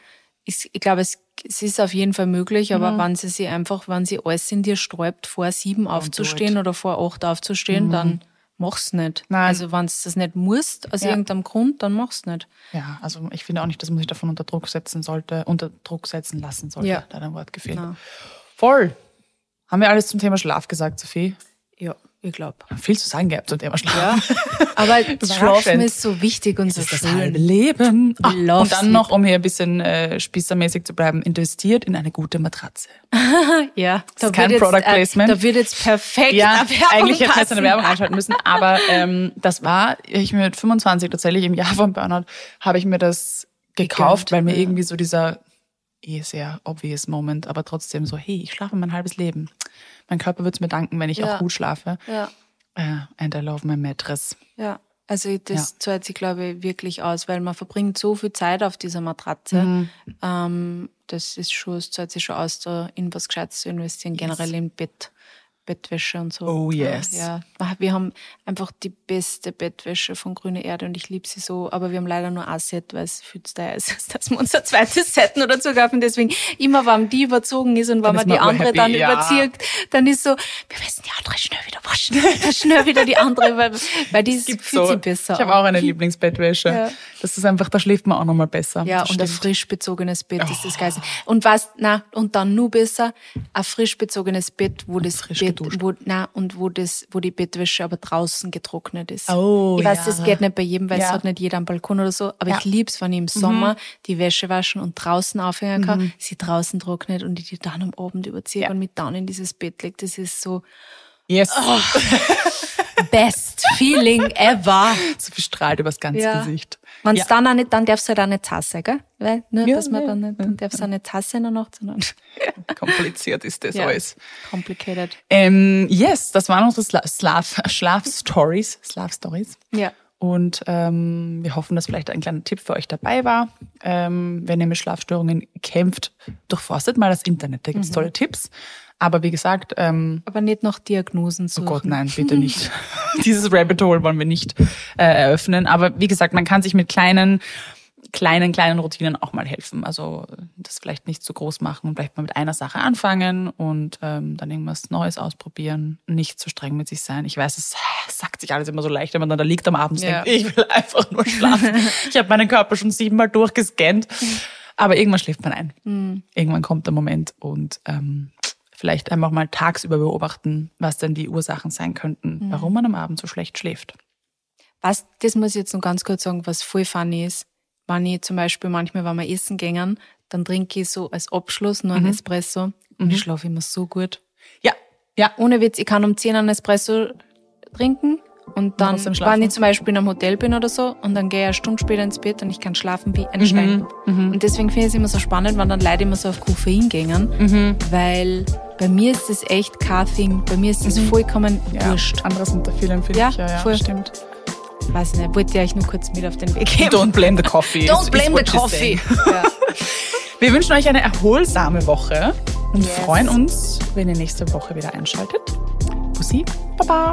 ich, ich glaube, es es ist auf jeden Fall möglich, aber mhm. wenn sie sich einfach, wenn sie alles in dir sträubt, vor sieben aufzustehen oder vor acht aufzustehen, mhm. dann mach's nicht. Nein. Also wenn du das nicht musst, aus ja. irgendeinem Grund, dann mach's nicht. Ja, also ich finde auch nicht, dass man sich davon unter Druck setzen sollte, unter Druck setzen lassen sollte. Ja. Da hat ein Wort gefehlt. Na. Voll. Haben wir alles zum Thema Schlaf gesagt, Sophie? Ja. Ich glaube. Viel zu sagen gehabt zum Thema Schlafen. Ja, aber das Schlafen ist so wichtig und so ist schön. Das halbe Leben. Ah, und dann noch, um hier ein bisschen äh, spießermäßig zu bleiben, investiert in eine gute Matratze. ja, das ist kein jetzt, Product äh, Placement. Äh, da wird jetzt perfekt Ja, eigentlich hätte ich eine Werbung einschalten müssen. Aber ähm, das war, ich mit 25 tatsächlich im Jahr von Burnout, habe ich mir das gekauft, weil mir irgendwie so dieser eh sehr obvious Moment, aber trotzdem so, hey, ich schlafe mein halbes Leben. Mein Körper wird es mir danken, wenn ich ja. auch gut schlafe. Ja. Uh, and I love my mattress. Ja, also das ja. zahlt sich, glaube ich, wirklich aus, weil man verbringt so viel Zeit auf dieser Matratze. Mhm. Ähm, das ist schon, es zahlt sich schon aus, da in was Gescheites zu investieren, yes. generell im Bett. Bettwäsche und so. Oh yes. Ja, wir haben einfach die beste Bettwäsche von Grüne Erde und ich liebe sie so, aber wir haben leider nur ein Set, weil es viel zu teuer ist, dass wir unser zweites Set nur dazu kaufen. Deswegen immer, wenn die überzogen ist und wenn man die andere happy, dann ja. überzieht, dann ist so, wir müssen die andere schnell wieder waschen, schnell wieder die andere, weil, weil die fühlt so. sich besser. Ich habe auch eine Lieblingsbettwäsche. Ja. Das ist einfach, da schläft man auch nochmal besser. Ja, das und stimmt. ein frisch bezogenes Bett oh. ist das Geilste. Und was, na, und dann nur besser, ein frisch bezogenes Bett, wo das frisch Bett geduscht. wo, na, und wo das, wo die Bettwäsche aber draußen getrocknet ist. Oh, ich weiß, ja. das geht nicht bei jedem, weil ja. es hat nicht jeder am Balkon oder so, aber ja. ich lieb's, wenn ich im mhm. Sommer mhm. die Wäsche waschen und draußen aufhängen kann, mhm. sie draußen trocknet und ich die dann am Abend überziehe und mit dann in dieses Bett legt. Das ist so, Yes. Oh. Best feeling ever. So bestrahlt übers ganze ja. Gesicht. Wenn ja. dann auch nicht, dann darfst du halt auch nicht Tasse, gell? Weil, nur, ja, dass man dann nicht, dann darfst du auch nicht Tasse in der Nacht, sondern. Kompliziert ist das alles. Complicated. Ähm, yes, das waren unsere Schlaf-Stories. Ja. Und ähm, wir hoffen, dass vielleicht ein kleiner Tipp für euch dabei war. Ähm, wenn ihr mit Schlafstörungen kämpft, durchforstet mal das Internet. Da gibt's mhm. tolle Tipps. Aber wie gesagt. Ähm, Aber nicht noch Diagnosen suchen. Oh Gott, nein, bitte nicht. Dieses Rabbit Hole wollen wir nicht äh, eröffnen. Aber wie gesagt, man kann sich mit kleinen kleinen, kleinen Routinen auch mal helfen. Also das vielleicht nicht zu groß machen und vielleicht mal mit einer Sache anfangen und ähm, dann irgendwas Neues ausprobieren. Nicht zu streng mit sich sein. Ich weiß, es sagt sich alles immer so leicht, wenn man dann da liegt am Abend und ja. denkt, ich will einfach nur schlafen. ich habe meinen Körper schon siebenmal durchgescannt. Aber irgendwann schläft man ein. Mhm. Irgendwann kommt der Moment und ähm, vielleicht einfach mal tagsüber beobachten, was denn die Ursachen sein könnten, mhm. warum man am Abend so schlecht schläft. Was, das muss ich jetzt noch ganz kurz sagen, was voll funny ist. Wenn ich zum Beispiel manchmal, wenn wir essen gehen, dann trinke ich so als Abschluss nur einen Espresso und ich schlafe immer so gut. Ja, ja. Ohne Witz, ich kann um 10 einen Espresso trinken und dann, wenn ich zum Beispiel in einem Hotel bin oder so und dann gehe ich eine Stunde später ins Bett und ich kann schlafen wie ein Stein. Und deswegen finde ich es immer so spannend, wenn dann Leute immer so auf Koffein gehen, weil bei mir ist das echt kein Thing. Bei mir ist das vollkommen ja. wurscht. Andere sind da viel empfindlicher. Ja, Ja, voll. stimmt. Weiß nicht, wollte ich euch nur kurz mit auf den Weg geben. Don't blame the coffee. Don't blame the coffee. Ja. Wir wünschen euch eine erholsame Woche und Yes. freuen uns, wenn ihr nächste Woche wieder einschaltet. Bussi, Baba.